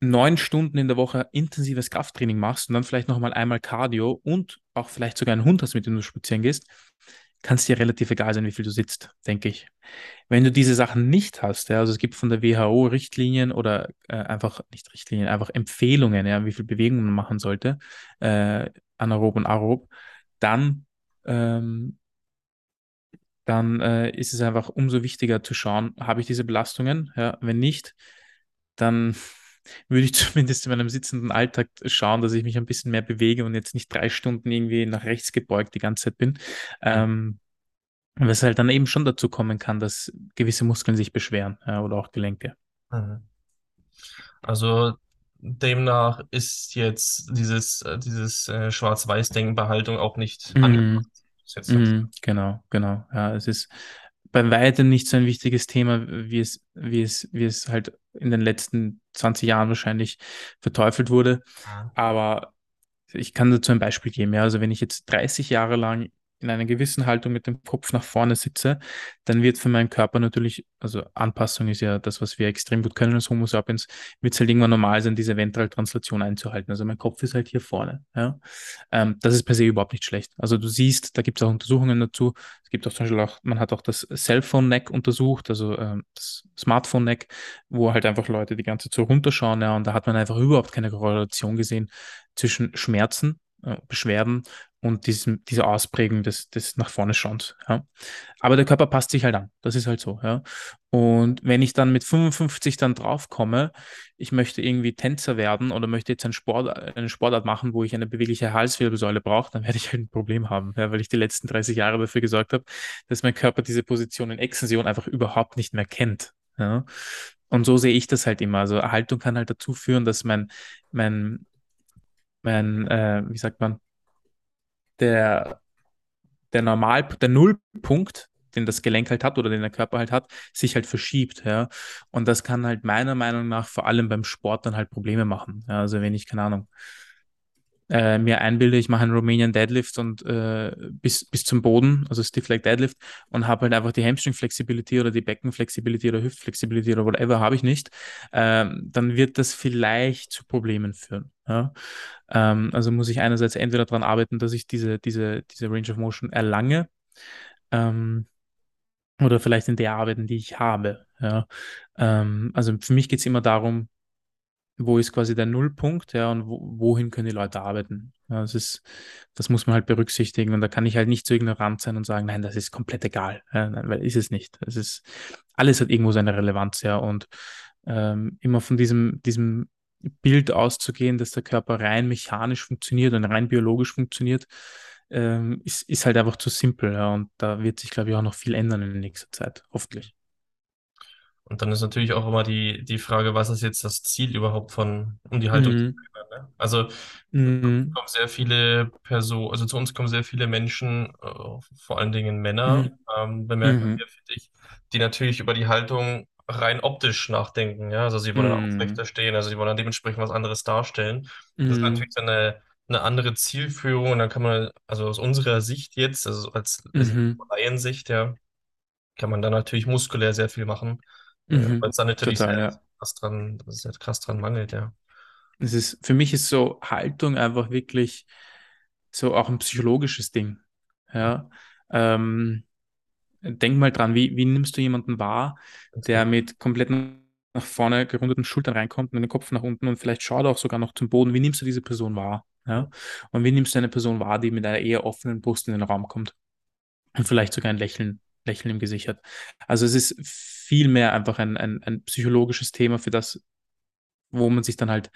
neun Stunden in der Woche intensives Krafttraining machst und dann vielleicht nochmal einmal Cardio und auch vielleicht sogar einen Hund hast, mit dem du spazieren gehst, kann es dir relativ egal sein, wie viel du sitzt, denke ich. Wenn du diese Sachen nicht hast, ja, also es gibt von der WHO Richtlinien oder äh, einfach, nicht Richtlinien, einfach Empfehlungen, ja, wie viel Bewegung man machen sollte, äh, anaerob und aerob, dann, ähm, dann äh, ist es einfach umso wichtiger zu schauen, habe ich diese Belastungen? Ja, wenn nicht, dann würde ich *laughs* zumindest in meinem sitzenden Alltag schauen, dass ich mich ein bisschen mehr bewege und jetzt nicht drei Stunden irgendwie nach rechts gebeugt die ganze Zeit bin. Ähm, was halt dann eben schon dazu kommen kann, dass gewisse Muskeln sich beschweren ja, oder auch Gelenke. Mhm. Also demnach ist jetzt dieses, äh, dieses äh, Schwarz-Weiß-Denken bei Haltung auch nicht mm, angebracht. Mm, genau, genau. Ja, es ist bei weitem nicht so ein wichtiges Thema, wie es, wie es, wie es halt in den letzten 20 Jahren wahrscheinlich verteufelt wurde. Aber ich kann dazu ein Beispiel geben. Ja, also wenn ich jetzt 30 Jahre lang in einer gewissen Haltung mit dem Kopf nach vorne sitze, dann wird für meinen Körper natürlich, also Anpassung ist ja das, was wir extrem gut können als Homo sapiens, wird es halt irgendwann normal sein, diese Ventraltranslation einzuhalten. Also mein Kopf ist halt hier vorne. Ja? Ähm, das ist per se überhaupt nicht schlecht. Also du siehst, da gibt es auch Untersuchungen dazu. Es gibt auch zum Beispiel auch, man hat auch das Cellphone-Neck untersucht, also ähm, das Smartphone-Neck, wo halt einfach Leute die ganze Zeit runterschauen, ja, und da hat man einfach überhaupt keine Korrelation gesehen zwischen Schmerzen äh, Beschwerden und diesem, diese Ausprägung des, des nach vorne schauens. Ja. Aber der Körper passt sich halt an. Das ist halt so. Ja. Und wenn ich dann mit 55 dann draufkomme, ich möchte irgendwie Tänzer werden oder möchte jetzt einen Sport, eine Sportart machen, wo ich eine bewegliche Halswirbelsäule brauche, dann werde ich halt ein Problem haben, ja, weil ich die letzten 30 Jahre dafür gesorgt habe, dass mein Körper diese Position in Extension einfach überhaupt nicht mehr kennt. Ja. Und so sehe ich das halt immer. Also Erhaltung kann halt dazu führen, dass mein, mein, mein, äh, wie sagt man, der, der Normal, der Nullpunkt, den das Gelenk halt hat oder den der Körper halt hat, sich halt verschiebt, ja. Und das kann halt meiner Meinung nach vor allem beim Sport dann halt Probleme machen. Ja? Also wenn ich, keine Ahnung, äh, mir einbilde, ich mache einen Romanian Deadlift und äh, bis, bis zum Boden, also Stiff Leg Deadlift und habe halt einfach die Hamstring Flexibility oder die Becken Flexibility oder Hüft Flexibility oder whatever habe ich nicht, ähm, dann wird das vielleicht zu Problemen führen. Ja? Ähm, also muss ich einerseits entweder daran arbeiten, dass ich diese, diese, diese Range of Motion erlange, ähm, oder vielleicht in der arbeiten, die ich habe. Ja? Ähm, also für mich geht es immer darum, wo ist quasi der Nullpunkt, ja, und wo, wohin können die Leute arbeiten. Ja, das ist, das muss man halt berücksichtigen und da kann ich halt nicht so ignorant sein und sagen, nein, das ist komplett egal, ja, nein, weil ist es nicht. Es ist, alles hat irgendwo seine Relevanz, ja, und ähm, immer von diesem, diesem Bild auszugehen, dass der Körper rein mechanisch funktioniert und rein biologisch funktioniert, ähm, ist, ist halt einfach zu simpel, ja, und da wird sich, glaube ich, auch noch viel ändern in nächster Zeit, hoffentlich. Und dann ist natürlich auch immer die, die Frage, was ist jetzt das Ziel überhaupt von, um die Haltung zu Mhm. verändern, ne? Also Mhm. kommen sehr viele Personen, also zu uns kommen sehr viele Menschen, äh, vor allen Dingen Männer, Mhm. ähm, bemerken Mhm. wir, finde ich, die natürlich über die Haltung rein optisch nachdenken, ja. Also sie wollen Mhm. aufrechter stehen, also sie wollen dann dementsprechend was anderes darstellen. Das ist Mhm. natürlich dann eine, eine andere Zielführung und dann kann man, also aus unserer Sicht jetzt, also als, als Mhm. Laiensicht, ja, kann man dann natürlich muskulär sehr viel machen. Äh, weil Mhm. es dann natürlich sehr Total, ja. krass dran, sehr krass dran mangelt, ja. Es ist, für mich ist so Haltung einfach wirklich so auch ein psychologisches Ding. Ja. Ähm, denk mal dran, wie, wie nimmst du jemanden wahr, der genau. mit komplett nach vorne gerundeten Schultern reinkommt und den Kopf nach unten und vielleicht schaut auch sogar noch zum Boden. Wie nimmst du diese Person wahr? Ja. Und wie nimmst du eine Person wahr, die mit einer eher offenen Brust in den Raum kommt und vielleicht sogar ein Lächeln, Lächeln im Gesicht hat? Also es ist viel mehr einfach ein, ein, ein psychologisches Thema für das, wo man sich dann halt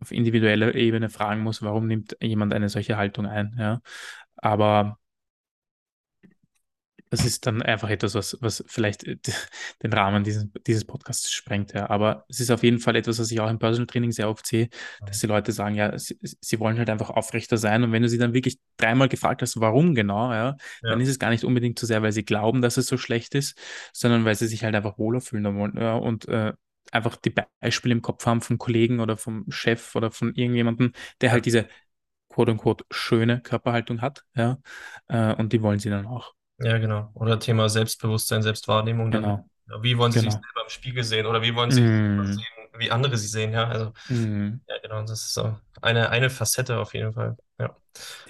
auf individueller Ebene fragen muss, warum nimmt jemand eine solche Haltung ein, ja. Aber das ist dann einfach etwas, was, was vielleicht äh, den Rahmen dieses, dieses Podcasts sprengt, ja. Aber es ist auf jeden Fall etwas, was ich auch im Personal Training sehr oft sehe, dass die Leute sagen, ja, sie, sie wollen halt einfach aufrechter sein. Und wenn du sie dann wirklich dreimal gefragt hast, warum genau, ja, dann Ja, ist es gar nicht unbedingt so sehr, weil sie glauben, dass es so schlecht ist, sondern weil sie sich halt einfach wohler fühlen wollen, ja, und äh, einfach die Beispiele im Kopf haben vom Kollegen oder vom Chef oder von irgendjemandem, der halt diese quote-unquote schöne Körperhaltung hat, ja, äh, und die wollen sie dann auch. Ja, genau. Oder Thema Selbstbewusstsein, Selbstwahrnehmung dann. Genau, Ja, wie wollen Sie sich genau. selber im Spiegel sehen oder wie wollen Sie sich Mm, sehen, wie andere Sie sehen, ja. Also, mm, ja, genau, das ist so eine, eine Facette auf jeden Fall. Ja.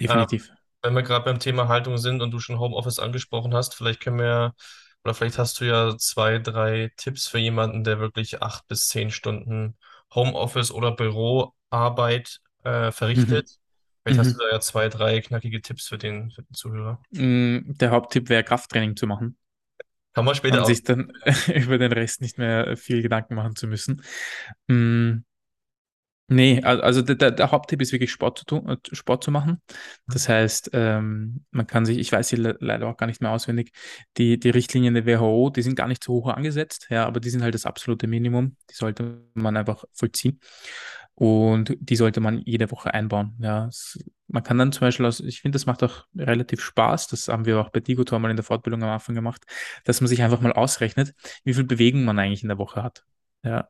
Ähm, definitiv. wenn wir gerade beim Thema Haltung sind und du schon Homeoffice angesprochen hast, vielleicht können wir, oder vielleicht hast du ja zwei, drei Tipps für jemanden, der wirklich acht bis zehn Stunden Homeoffice oder Büroarbeit äh, Mhm, Vielleicht hast du mhm. da ja zwei, drei knackige Tipps für den, für den Zuhörer. Mm, Der Haupttipp wäre, Krafttraining zu machen Kann man später und sich dann *laughs* über den Rest nicht mehr viel Gedanken machen zu müssen. Mm, Nee, al- also der, der, Haupttipp ist wirklich Sport zu tun, äh, Sport zu machen. Das heißt, ähm, man kann sich, ich weiß sie le leider auch gar nicht mehr auswendig, die, die Richtlinien der WHO, die sind gar nicht so hoch angesetzt, ja, aber die sind halt das absolute Minimum. Die sollte man einfach vollziehen. Und die sollte man jede Woche einbauen. Ja, es, man kann dann zum Beispiel aus, ich finde, das macht auch relativ Spaß. Das haben wir auch bei Digotor mal in der Fortbildung am Anfang gemacht, dass man sich einfach mal ausrechnet, wie viel Bewegung man eigentlich in der Woche hat. Ja,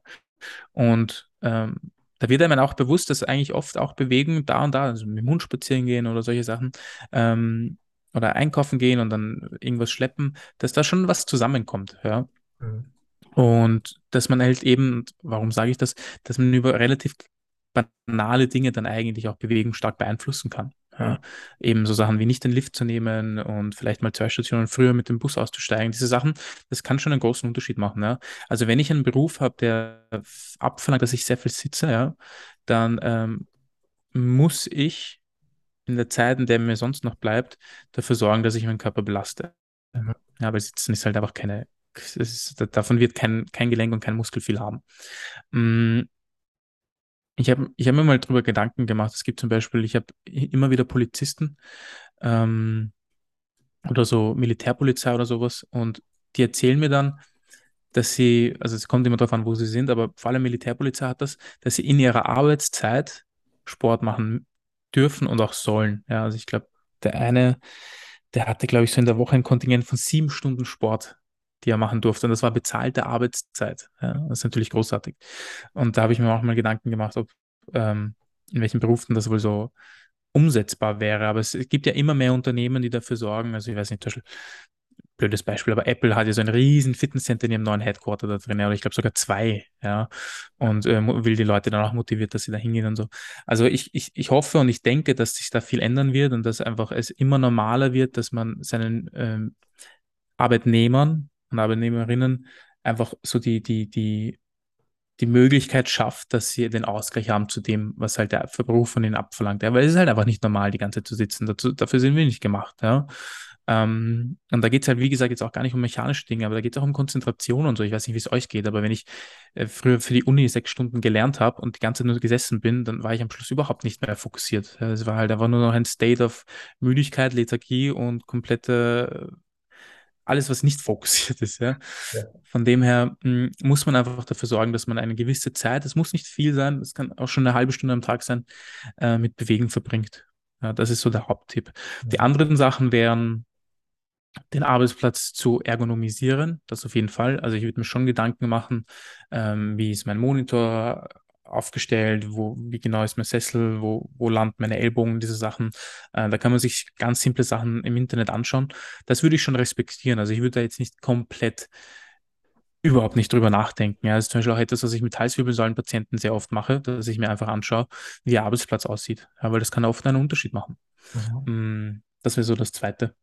und ähm, da wird einem auch bewusst, dass eigentlich oft auch Bewegung da und da, also mit dem Hund spazieren gehen oder solche Sachen, ähm, oder einkaufen gehen und dann irgendwas schleppen, dass da schon was zusammenkommt, ja. Mhm. Und dass man halt eben, warum sage ich das, dass man über relativ banale Dinge dann eigentlich auch Bewegung stark beeinflussen kann. Mhm. Ja, eben so Sachen wie nicht den Lift zu nehmen und vielleicht mal zwei Stationen früher mit dem Bus auszusteigen. Diese Sachen, das kann schon einen großen Unterschied machen. Ja. Also wenn ich einen Beruf habe, der abverlangt, dass ich sehr viel sitze, ja, dann ähm, muss ich in der Zeit, in der mir sonst noch bleibt, dafür sorgen, dass ich meinen Körper belaste. Mhm. Ja, weil Sitzen ist halt einfach keine, ist, davon wird kein, kein Gelenk und kein Muskel viel haben. Mm, Ich habe ich hab mir mal drüber Gedanken gemacht. Es gibt zum Beispiel, ich habe immer wieder Polizisten ähm, oder so Militärpolizei oder sowas und die erzählen mir dann, dass sie, also es kommt immer darauf an, wo sie sind, aber vor allem Militärpolizei hat das, dass sie in ihrer Arbeitszeit Sport machen dürfen und auch sollen. Ja, also ich glaube, der eine, der hatte, glaube ich, so in der Woche ein Kontingent von sieben Stunden Sport, die er machen durfte. Und das war bezahlte Arbeitszeit. Ja, das ist natürlich großartig. Und da habe ich mir auch mal Gedanken gemacht, ob, ähm, in welchen Berufen das wohl so umsetzbar wäre. Aber es gibt ja immer mehr Unternehmen, die dafür sorgen. Also ich weiß nicht, zum Beispiel, blödes Beispiel, aber Apple hat ja so ein riesen Fitnesscenter in ihrem neuen Headquarter da drin, oder ich glaube sogar zwei, ja, und äh, will die Leute dann auch motiviert, dass sie da hingehen und so. Also ich, ich, ich hoffe und ich denke, dass sich da viel ändern wird und dass einfach es immer normaler wird, dass man seinen ähm, Arbeitnehmern und Arbeitnehmerinnen einfach so die, die, die die Möglichkeit schafft, dass sie den Ausgleich haben zu dem, was halt der Beruf von ihnen abverlangt. Ja, weil es ist halt einfach nicht normal, die ganze Zeit zu sitzen. Dazu, dafür sind wir nicht gemacht. Ja. Ähm, und da geht es halt, wie gesagt, jetzt auch gar nicht um mechanische Dinge, aber da geht es auch um Konzentration und so. Ich weiß nicht, wie es euch geht, aber wenn ich äh, früher für die Uni sechs Stunden gelernt habe und die ganze Zeit nur gesessen bin, dann war ich am Schluss überhaupt nicht mehr fokussiert. Es war halt einfach nur noch ein State of Müdigkeit, Lethargie und komplette alles, was nicht *laughs* fokussiert ist. Ja? ja. Von dem her mh, hm, muss man einfach dafür sorgen, dass man eine gewisse Zeit, es muss nicht viel sein, es kann auch schon eine halbe Stunde am Tag sein, äh, mit Bewegen verbringt. Ja, das ist so der Haupttipp. Ja. Die anderen Sachen wären, den Arbeitsplatz zu ergonomisieren, das auf jeden Fall. Also ich würde mir schon Gedanken machen, ähm, wie ist mein Monitor aufgestellt, wo, wie genau ist mein Sessel, wo, wo landen meine Ellbogen, diese Sachen. Äh, da kann man sich ganz simple Sachen im Internet anschauen. Das würde ich schon respektieren. Also ich würde da jetzt nicht komplett überhaupt nicht drüber nachdenken. Ja, das ist zum Beispiel auch etwas, was ich mit Halswirbelsäulenpatienten sehr oft mache, dass ich mir einfach anschaue, wie der Arbeitsplatz aussieht. Ja, weil das kann oft einen Unterschied machen. Mhm. Das wäre so das Zweite.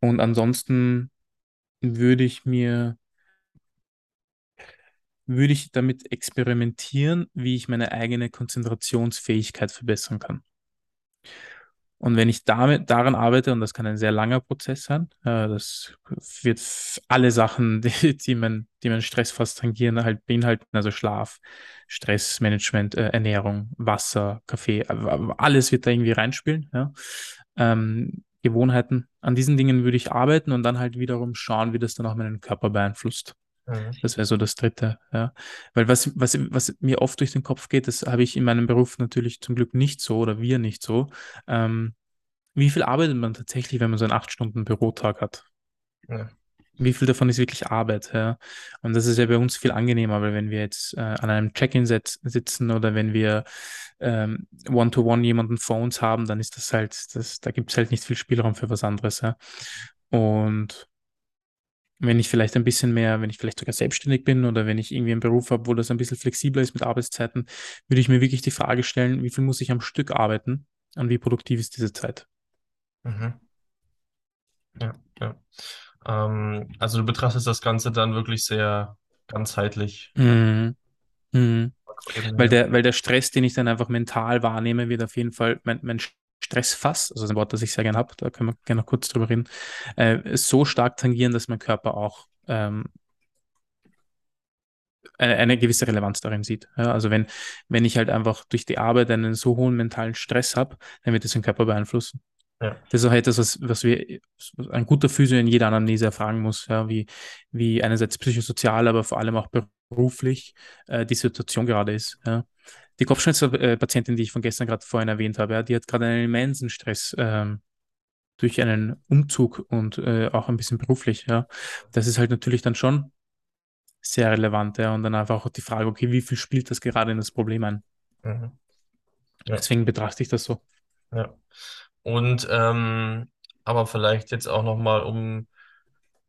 Und ansonsten würde ich mir würde ich damit experimentieren, wie ich meine eigene Konzentrationsfähigkeit verbessern kann. Und wenn ich damit daran arbeite, und das kann ein sehr langer Prozess sein, äh, das wird alle Sachen, *laughs* die, die, man, die man Stress fast tangieren, halt beinhalten, also Schlaf, Stressmanagement, äh, Ernährung, Wasser, Kaffee, äh, alles wird da irgendwie reinspielen. Ja? Ähm, Gewohnheiten. An diesen Dingen würde ich arbeiten und dann halt wiederum schauen, wie das dann auch meinen Körper beeinflusst. Mhm. Das wäre so das Dritte, ja. Weil was, was, was mir oft durch den Kopf geht, das habe ich in meinem Beruf natürlich zum Glück nicht so oder wir nicht so. Ähm, wie viel arbeitet man tatsächlich, wenn man so einen acht Stunden Bürotag hat? Ja. Wie viel davon ist wirklich Arbeit? Ja? Und das ist ja bei uns viel angenehmer, weil wenn wir jetzt äh, an einem Check-in sitzen oder wenn wir ähm, One-to-One jemanden vor uns haben, dann ist das halt, das, da gibt es halt nicht viel Spielraum für was anderes. Ja? Und wenn ich vielleicht ein bisschen mehr, wenn ich vielleicht sogar selbstständig bin oder wenn ich irgendwie einen Beruf habe, wo das ein bisschen flexibler ist mit Arbeitszeiten, würde ich mir wirklich die Frage stellen, wie viel muss ich am Stück arbeiten und wie produktiv ist diese Zeit? Mhm. Ja, ja. Ähm, also du betrachtest das Ganze dann wirklich sehr ganzheitlich. Mhm. Mhm. Weil der, weil der Stress, den ich dann einfach mental wahrnehme, wird auf jeden Fall mein, mein Stressfass, also ein Wort, das ich sehr gerne habe, da können wir gerne noch kurz drüber reden, äh, so stark tangieren, dass mein Körper auch ähm, eine, eine, gewisse Relevanz darin sieht. Ja, also wenn, wenn ich halt einfach durch die Arbeit einen so hohen mentalen Stress habe, dann wird das den Körper beeinflussen. Ja. Das ist auch etwas, was, was wir, ein guter Physio in jeder Anamnese erfragen muss, ja, wie, wie einerseits psychosozial, aber vor allem auch beruflich äh, die Situation gerade ist. Ja. Die Kopfschmerzpatientin, die ich von gestern gerade vorhin erwähnt habe, ja, die hat gerade einen immensen Stress ähm, durch einen Umzug und äh, auch ein bisschen beruflich. Ja. Das ist halt natürlich dann schon sehr relevant. Ja. Und dann einfach auch die Frage, okay, wie viel spielt das gerade in das Problem ein? Mhm. Ja. Deswegen betrachte ich das so. Ja. Und ähm, aber vielleicht jetzt auch nochmal, um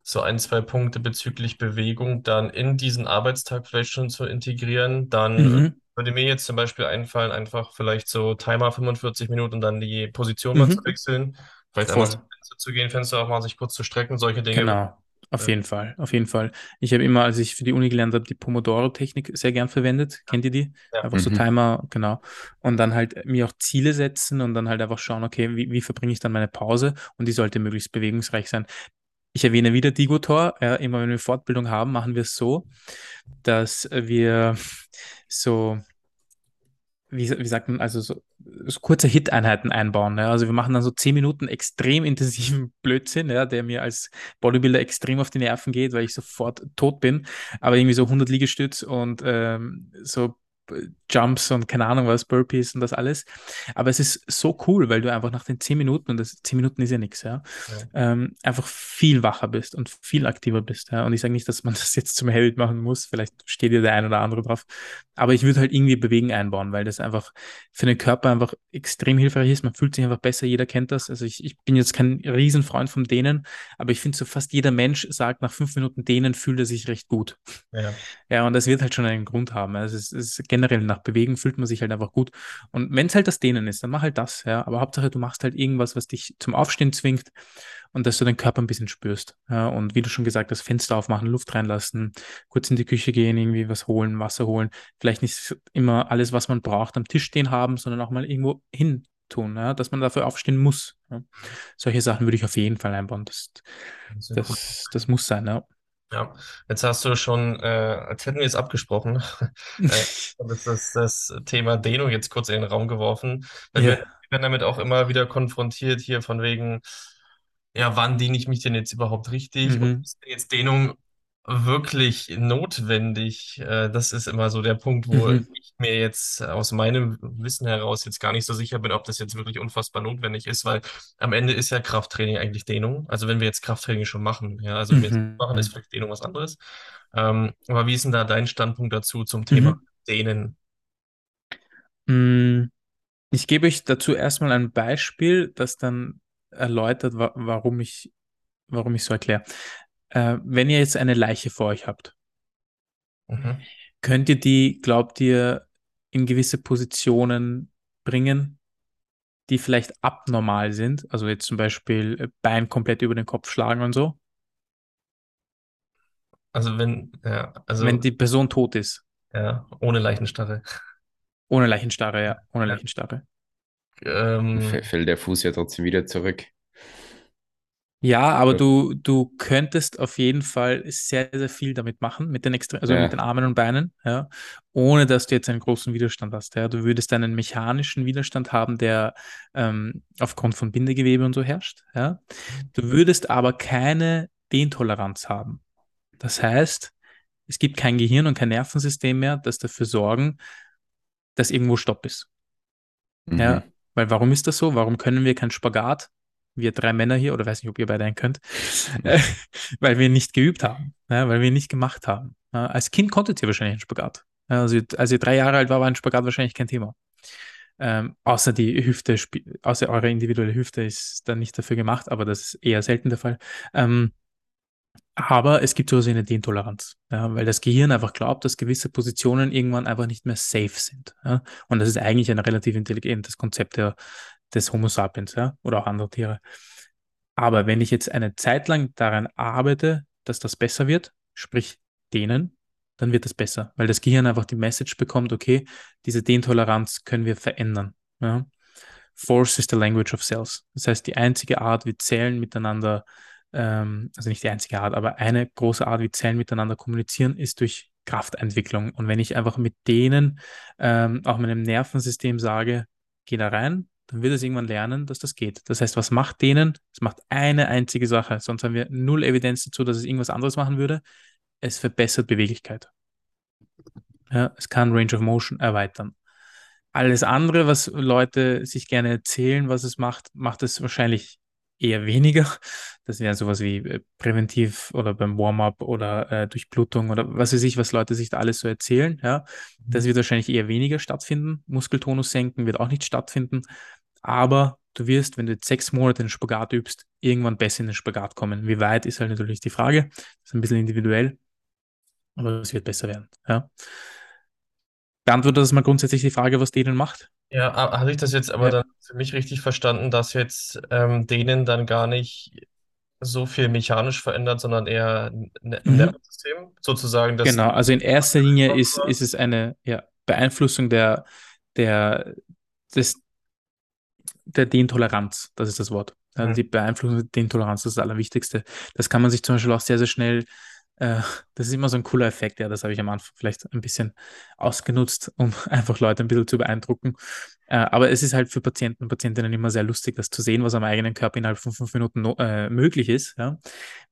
so ein, zwei Punkte bezüglich Bewegung dann in diesen Arbeitstag vielleicht schon zu integrieren, dann mhm. würde mir jetzt zum Beispiel einfallen, einfach vielleicht so Timer 45 Minuten und dann die Position mhm. mal zu wechseln, vielleicht Voll. einmal zum Fenster zu gehen, Fenster auch mal sich kurz zu strecken, solche Dinge. Genau. Auf jeden Fall, auf jeden Fall. Ich habe immer, als ich für die Uni gelernt habe, die Pomodoro-Technik sehr gern verwendet. Kennt ihr die? Ja. Einfach so mhm. Timer, genau. Und dann halt mir auch Ziele setzen und dann halt einfach schauen, okay, wie, wie verbringe ich dann meine Pause? Und die sollte möglichst bewegungsreich sein. Ich erwähne wieder Digotor. Ja, immer wenn wir Fortbildung haben, machen wir es so, dass wir so wie, wie sagt man, also so, so kurze Hit-Einheiten einbauen. Ja? Also wir machen dann so zehn Minuten extrem intensiven *laughs* Blödsinn, ja, der mir als Bodybuilder extrem auf die Nerven geht, weil ich sofort tot bin. Aber irgendwie so 100 Liegestütz und ähm, so Jumps und keine Ahnung was, Burpees und das alles. Aber es ist so cool, weil du einfach nach den zehn Minuten, und das zehn Minuten ist ja nichts, ja, ja. Ähm, einfach viel wacher bist und viel aktiver bist. Ja. Und ich sage nicht, dass man *laughs* das jetzt zum Habit machen muss, vielleicht steht dir der ein oder andere drauf. Aber ich würde halt irgendwie Bewegen einbauen, weil das einfach für den Körper einfach extrem hilfreich ist. Man fühlt sich einfach besser, jeder kennt das. Also ich, ich bin jetzt kein Riesenfreund von denen, aber ich finde so fast jeder Mensch sagt, nach fünf Minuten denen fühlt er sich recht gut. Ja, ja und das wird halt schon einen Grund haben. Also es ist generell nach Bewegen fühlt man sich halt einfach gut. Und wenn es halt das Dehnen ist, dann mach halt das, ja. Aber Hauptsache, du machst halt irgendwas, was dich zum Aufstehen zwingt und dass du den Körper ein bisschen spürst. Ja. Und wie du schon gesagt hast, Fenster aufmachen, Luft reinlassen, kurz in die Küche gehen, irgendwie was holen, Wasser holen. Vielleicht nicht immer alles, was man braucht, am Tisch stehen haben, sondern auch mal irgendwo hin tun, ja, dass man dafür aufstehen muss. Ja. Solche Sachen würde ich auf jeden Fall einbauen. Das, das, das muss sein, ja. Ja, jetzt hast du schon, äh, als hätten wir es abgesprochen, *laughs* äh, das, das, das Thema Dehnung jetzt kurz in den Raum geworfen. Wir yeah. werden damit auch immer wieder konfrontiert hier von wegen, ja, wann dehne ich mich denn jetzt überhaupt richtig? Mhm. Und ist jetzt Dehnung wirklich notwendig? Äh, das ist immer so der Punkt, wo mhm. ich mir jetzt aus meinem Wissen heraus jetzt gar nicht so sicher bin, ob das jetzt wirklich unfassbar notwendig ist, weil am Ende ist ja Krafttraining eigentlich Dehnung. Also wenn wir jetzt Krafttraining schon machen, ja, also wenn wir jetzt machen, ist vielleicht Dehnung was anderes. Ähm, aber wie ist denn da dein Standpunkt dazu zum Thema mhm. Dehnen? Mm, ich gebe euch dazu erstmal ein Beispiel, das dann erläutert, wa warum ich, warum ich so erkläre. Äh, wenn ihr jetzt eine Leiche vor euch habt, mhm. könnt ihr die, glaubt ihr, in gewisse Positionen bringen, die vielleicht abnormal sind? Also jetzt zum Beispiel äh, Bein komplett über den Kopf schlagen und so? Also wenn, ja, also wenn die Person tot ist. Ja, ohne Leichenstarre. Ohne Leichenstarre, ja, ohne ja. Leichenstarre. Ähm, fällt der Fuß ja trotzdem wieder zurück. Ja, aber du, du könntest auf jeden Fall sehr, sehr viel damit machen, mit den, Extre also ja. mit den Armen und Beinen, ja, ohne dass du jetzt einen großen Widerstand hast. Ja. Du würdest einen mechanischen Widerstand haben, der ähm, aufgrund von Bindegewebe und so herrscht. Ja. Du würdest aber keine Dehntoleranz haben. Das heißt, es gibt kein Gehirn und kein Nervensystem mehr, das dafür sorgen, dass irgendwo Stopp ist. Mhm. Ja, weil warum ist das so? Warum können wir keinen Spagat wir drei Männer hier, oder weiß nicht, ob ihr beide einen könnt, *laughs* weil wir nicht geübt haben, ja, weil wir nicht gemacht haben. Ja, als Kind konntet ihr wahrscheinlich einen Spagat. Ja, also, als ihr drei Jahre alt war, war ein Spagat wahrscheinlich kein Thema. Ähm, außer die Hüfte, außer eure individuelle Hüfte ist dann nicht dafür gemacht, aber das ist eher selten der Fall. Ähm, aber es gibt sowas wie eine Dehntoleranz, ja, weil das Gehirn einfach glaubt, dass gewisse Positionen irgendwann einfach nicht mehr safe sind. Ja. Und das ist eigentlich ein relativ intelligentes Konzept der, des Homo sapiens ja, oder auch andere Tiere. Aber wenn ich jetzt eine Zeit lang daran arbeite, dass das besser wird, sprich dehnen, dann wird das besser, weil das Gehirn einfach die Message bekommt, okay, diese Dehntoleranz können wir verändern. Ja. Force is the language of cells. Das heißt, die einzige Art, wie Zellen miteinander, ähm, also nicht die einzige Art, aber eine große Art, wie Zellen miteinander kommunizieren, ist durch Kraftentwicklung. Und wenn ich einfach mit denen, ähm, auch meinem Nervensystem sage, geh da rein, dann wird es irgendwann lernen, dass das geht. Das heißt, was macht denen? Es macht eine einzige Sache, sonst haben wir null Evidenz dazu, dass es irgendwas anderes machen würde. Es verbessert Beweglichkeit. Ja, es kann Range of Motion erweitern. Alles andere, was Leute sich gerne erzählen, was es macht, macht es wahrscheinlich eher weniger. Das wäre sowas wie äh, präventiv oder beim Warm-up oder äh, Durchblutung oder was weiß ich, was Leute sich da alles so erzählen. Ja, das mhm. wird wahrscheinlich eher weniger stattfinden. Muskeltonus senken wird auch nicht stattfinden. Aber du wirst, wenn du jetzt sechs Monate den Spagat übst, irgendwann besser in den Spagat kommen. Wie weit ist halt natürlich die Frage. Das ist ein bisschen individuell, aber es wird besser werden. Ja. Beantwortet das mal grundsätzlich die Frage, was denen macht? Ja, habe ich das jetzt aber ja. dann für mich richtig verstanden, dass jetzt ähm, denen dann gar nicht so viel mechanisch verändert, sondern eher ein mhm. Nervensystem sozusagen. Das genau, also in erster Linie ist, ist es eine ja, Beeinflussung der, der, des, der Dehntoleranz, das ist das Wort. Also die Beeinflussung der Dehntoleranz, das ist das Allerwichtigste. Das kann man sich zum Beispiel auch sehr, sehr schnell, äh, das ist immer so ein cooler Effekt, ja, das habe ich am Anfang vielleicht ein bisschen ausgenutzt, um *laughs* einfach Leute ein bisschen zu beeindrucken. Äh, aber es ist halt für Patienten und Patientinnen immer sehr lustig, das zu sehen, was am eigenen Körper innerhalb von fünf Minuten no, äh, möglich ist. Ja?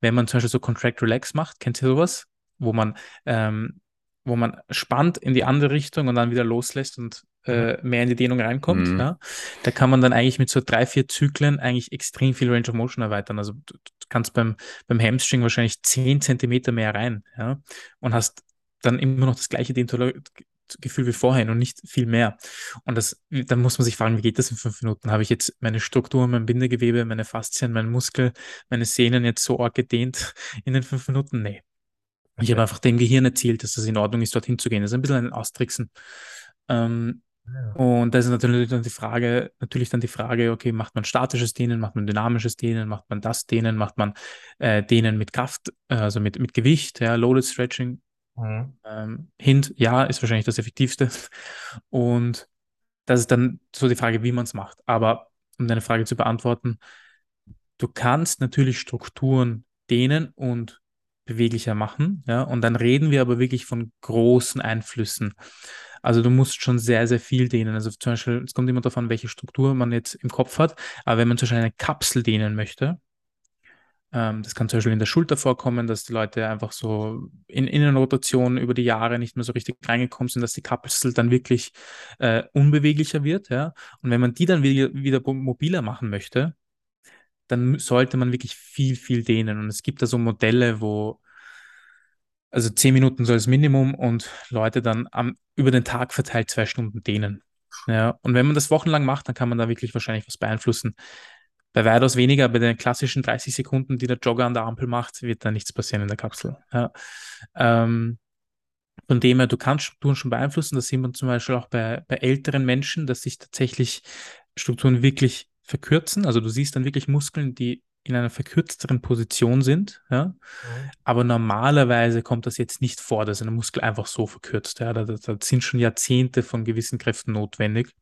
Wenn man zum Beispiel so Contract Relax macht, kennt ihr sowas? Wo man ähm, wo man spannt in die andere Richtung und dann wieder loslässt und äh, mehr in die Dehnung reinkommt. Mhm. Ja. Da kann man dann eigentlich mit so drei, vier Zyklen eigentlich extrem viel Range of Motion erweitern. Also du, du kannst beim, beim Hamstring wahrscheinlich zehn Zentimeter mehr rein ja, und hast dann immer noch das gleiche Dehngefühl wie vorhin und nicht viel mehr. Und das, dann muss man sich fragen, wie geht das in fünf Minuten? Habe ich jetzt meine Struktur, mein Bindegewebe, meine Faszien, mein Muskel, meine Sehnen jetzt so arg gedehnt in den fünf Minuten? Nee. Okay. Ich habe einfach dem Gehirn erzielt, dass das in Ordnung ist, dorthin zu gehen. Das ist ein bisschen ein Austricksen. Ähm, ja. Und da ist natürlich dann die Frage, natürlich dann die Frage, okay, macht man statisches Dehnen, macht man dynamisches Dehnen, macht man das Dehnen, macht man äh, Dehnen mit Kraft, äh, also mit, mit Gewicht, ja, Loaded Stretching. Mhm. Ähm, Hint, ja, ist wahrscheinlich das Effektivste. Und das ist dann so die Frage, wie man es macht. Aber um deine Frage zu beantworten, du kannst natürlich Strukturen dehnen und beweglicher machen, ja, und dann reden wir aber wirklich von großen Einflüssen. Also du musst schon sehr, sehr viel dehnen. Also zum Beispiel, es kommt immer darauf an, welche Struktur man jetzt im Kopf hat. Aber wenn man zum Beispiel eine Kapsel dehnen möchte, ähm, das kann zum Beispiel in der Schulter vorkommen, dass die Leute einfach so in Innenrotation über die Jahre nicht mehr so richtig reingekommen sind, dass die Kapsel dann wirklich äh, unbeweglicher wird. Ja? Und wenn man die dann wieder, wieder mobiler machen möchte, dann sollte man wirklich viel, viel dehnen. Und es gibt da so Modelle, wo also zehn Minuten soll das Minimum und Leute dann am, über den Tag verteilt zwei Stunden dehnen. Ja, und wenn man das wochenlang macht, dann kann man da wirklich wahrscheinlich was beeinflussen. Bei weitaus weniger, bei den klassischen 30 Sekunden, die der Jogger an der Ampel macht, wird da nichts passieren in der Kapsel. Ja. Ähm, von dem her, du kannst Strukturen schon beeinflussen. Das sieht man zum Beispiel auch bei, bei älteren Menschen, dass sich tatsächlich Strukturen wirklich verkürzen. Also du siehst dann wirklich Muskeln, die in einer verkürzteren Position sind. Ja? Mhm. Aber normalerweise kommt das jetzt nicht vor, dass ein Muskel einfach so verkürzt. Ja? Da, da, da sind schon Jahrzehnte von gewissen Kräften notwendig.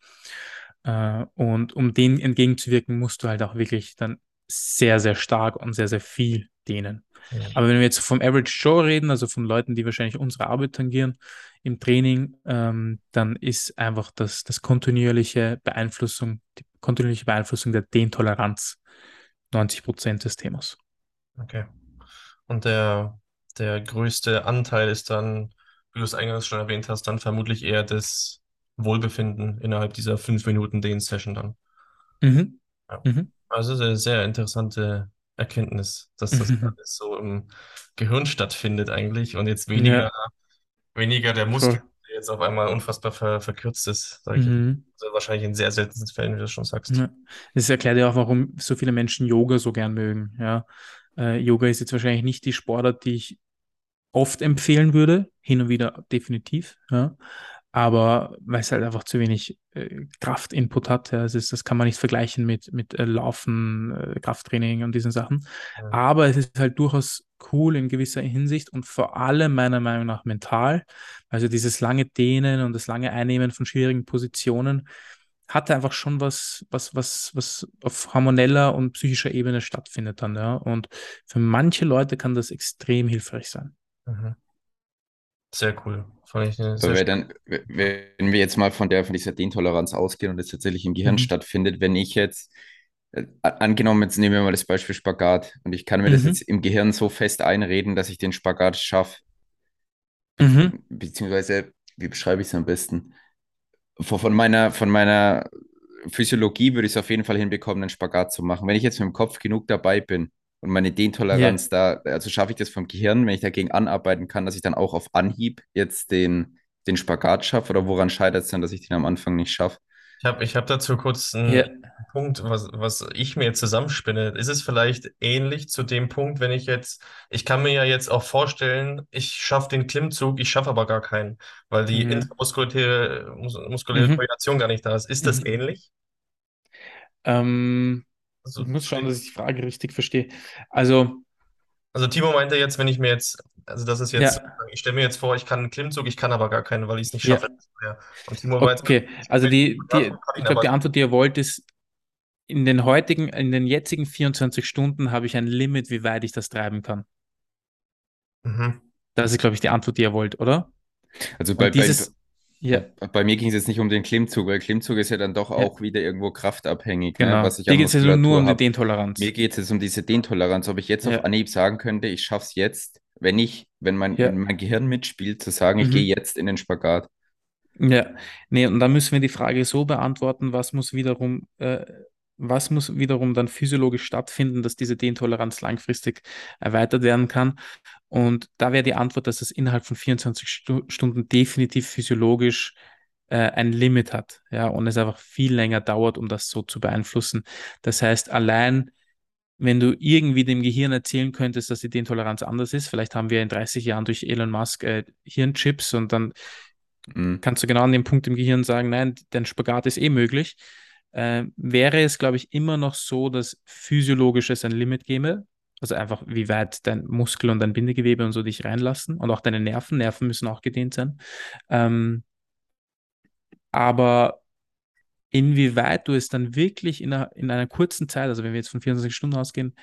Äh, und um denen entgegenzuwirken, musst du halt auch wirklich dann sehr, sehr stark und sehr, sehr viel dehnen. Mhm. Aber wenn wir jetzt vom Average Joe reden, also von Leuten, die wahrscheinlich unsere Arbeit tangieren im Training, ähm, dann ist einfach das, das kontinuierliche Beeinflussung, die kontinuierliche Beeinflussung der Dehntoleranz 90 Prozent des Themas. Okay. Und der, der größte Anteil ist dann, wie du es eingangs schon erwähnt hast, dann vermutlich eher das Wohlbefinden innerhalb dieser fünf Minuten Dehn-Session dann. Mhm. Ja. Mhm. Also eine sehr interessante Erkenntnis, dass das mhm. alles so im Gehirn stattfindet eigentlich und jetzt weniger, ja. weniger der Muskel, cool. Jetzt auf einmal unfassbar ver verkürzt ist, sage ich. Mhm. Also wahrscheinlich in sehr seltenen Fällen, wie du schon sagst. Ja. Das erklärt ja auch, warum so viele Menschen Yoga so gern mögen. Ja. Äh, Yoga ist jetzt wahrscheinlich nicht die Sportart, die ich oft empfehlen würde, hin und wieder definitiv. Ja aber weil es halt einfach zu wenig äh, Kraftinput hat. Ja. Das, ist, das kann man nicht vergleichen mit, mit äh, Laufen, äh, Krafttraining und diesen Sachen. Ja. Aber es ist halt durchaus cool in gewisser Hinsicht und vor allem meiner Meinung nach mental. Also dieses lange Dehnen und das lange Einnehmen von schwierigen Positionen hatte einfach schon was, was, was, was auf hormoneller und psychischer Ebene stattfindet dann, ja. Und für manche Leute kann das extrem hilfreich sein. Mhm. Sehr cool. Fand ich eine sehr dann, wenn wir jetzt mal von der von dieser Dehntoleranz ausgehen und es tatsächlich im Gehirn mhm. stattfindet, wenn ich jetzt angenommen, jetzt nehmen wir mal das Beispiel Spagat und ich kann mir mhm. das jetzt im Gehirn so fest einreden, dass ich den Spagat schaffe, mhm. beziehungsweise, wie beschreibe ich es am besten? Von meiner, von meiner Physiologie würde ich es auf jeden Fall hinbekommen, einen Spagat zu machen. Wenn ich jetzt mit dem Kopf genug dabei bin, und meine Dehntoleranz yeah. da, also schaffe ich das vom Gehirn, wenn ich dagegen anarbeiten kann, dass ich dann auch auf Anhieb jetzt den, den Spagat schaffe oder woran scheitert es dann, dass ich den am Anfang nicht schaffe? Ich habe ich hab dazu kurz einen yeah. Punkt, was, was ich mir jetzt zusammenspinne. Ist es vielleicht ähnlich zu dem Punkt, wenn ich jetzt, ich kann mir ja jetzt auch vorstellen, ich schaffe den Klimmzug, ich schaffe aber gar keinen, weil die mhm. intramuskuläre muskuläre mhm. Koordination gar nicht da ist. Ist das mhm. ähnlich? Ähm, also, ich muss schauen, dass ich die Frage richtig verstehe. Also, also Timo meinte jetzt, wenn ich mir jetzt, also das ist jetzt, ja. ich stelle mir jetzt vor, ich kann einen Klimmzug, ich kann aber gar keinen, weil ich es nicht schaffe. Ja. Und Timo okay, okay. also die, die ich glaube, die Antwort, die ihr wollt, ist, in den heutigen, in den jetzigen 24 Stunden habe ich ein Limit, wie weit ich das treiben kann. Mhm. Das ist, glaube ich, die Antwort, die ihr wollt, oder? Also bei, dieses, ja. Bei mir ging es jetzt nicht um den Klimmzug, weil Klimmzug ist ja dann doch auch ja. wieder irgendwo kraftabhängig. Ne, genau. Ne, was ich Dir geht es ja nur um die Dehntoleranz. Mir geht es um diese Dehntoleranz. Ob ich jetzt ja. auf Anhieb sagen könnte, ich schaffe es jetzt, wenn ich, wenn mein, Ja. wenn mein Gehirn mitspielt, zu sagen, ich Mhm. gehe jetzt in den Spagat. Ja, nee, und da müssen wir die Frage so beantworten, was muss wiederum, äh, was muss wiederum dann physiologisch stattfinden, dass diese Dehntoleranz langfristig erweitert werden kann. Und da wäre die Antwort, dass es innerhalb von 24 Stu Stunden definitiv physiologisch äh, ein Limit hat, ja, und es einfach viel länger dauert, um das so zu beeinflussen. Das heißt, allein wenn du irgendwie dem Gehirn erzählen könntest, dass die Dehntoleranz anders ist, vielleicht haben wir in 30 Jahren durch Elon Musk äh, Hirnchips und dann Mhm. kannst du genau an dem Punkt im Gehirn sagen, nein, dein Spagat ist eh möglich, äh, wäre es, glaube ich, immer noch so, dass physiologisch es ein Limit gäbe. Also einfach, wie weit dein Muskel und dein Bindegewebe und so dich reinlassen und auch deine Nerven. Nerven müssen auch gedehnt sein. Ähm, aber inwieweit du es dann wirklich in einer, in einer kurzen Zeit, also wenn wir jetzt von 24 Stunden ausgehen,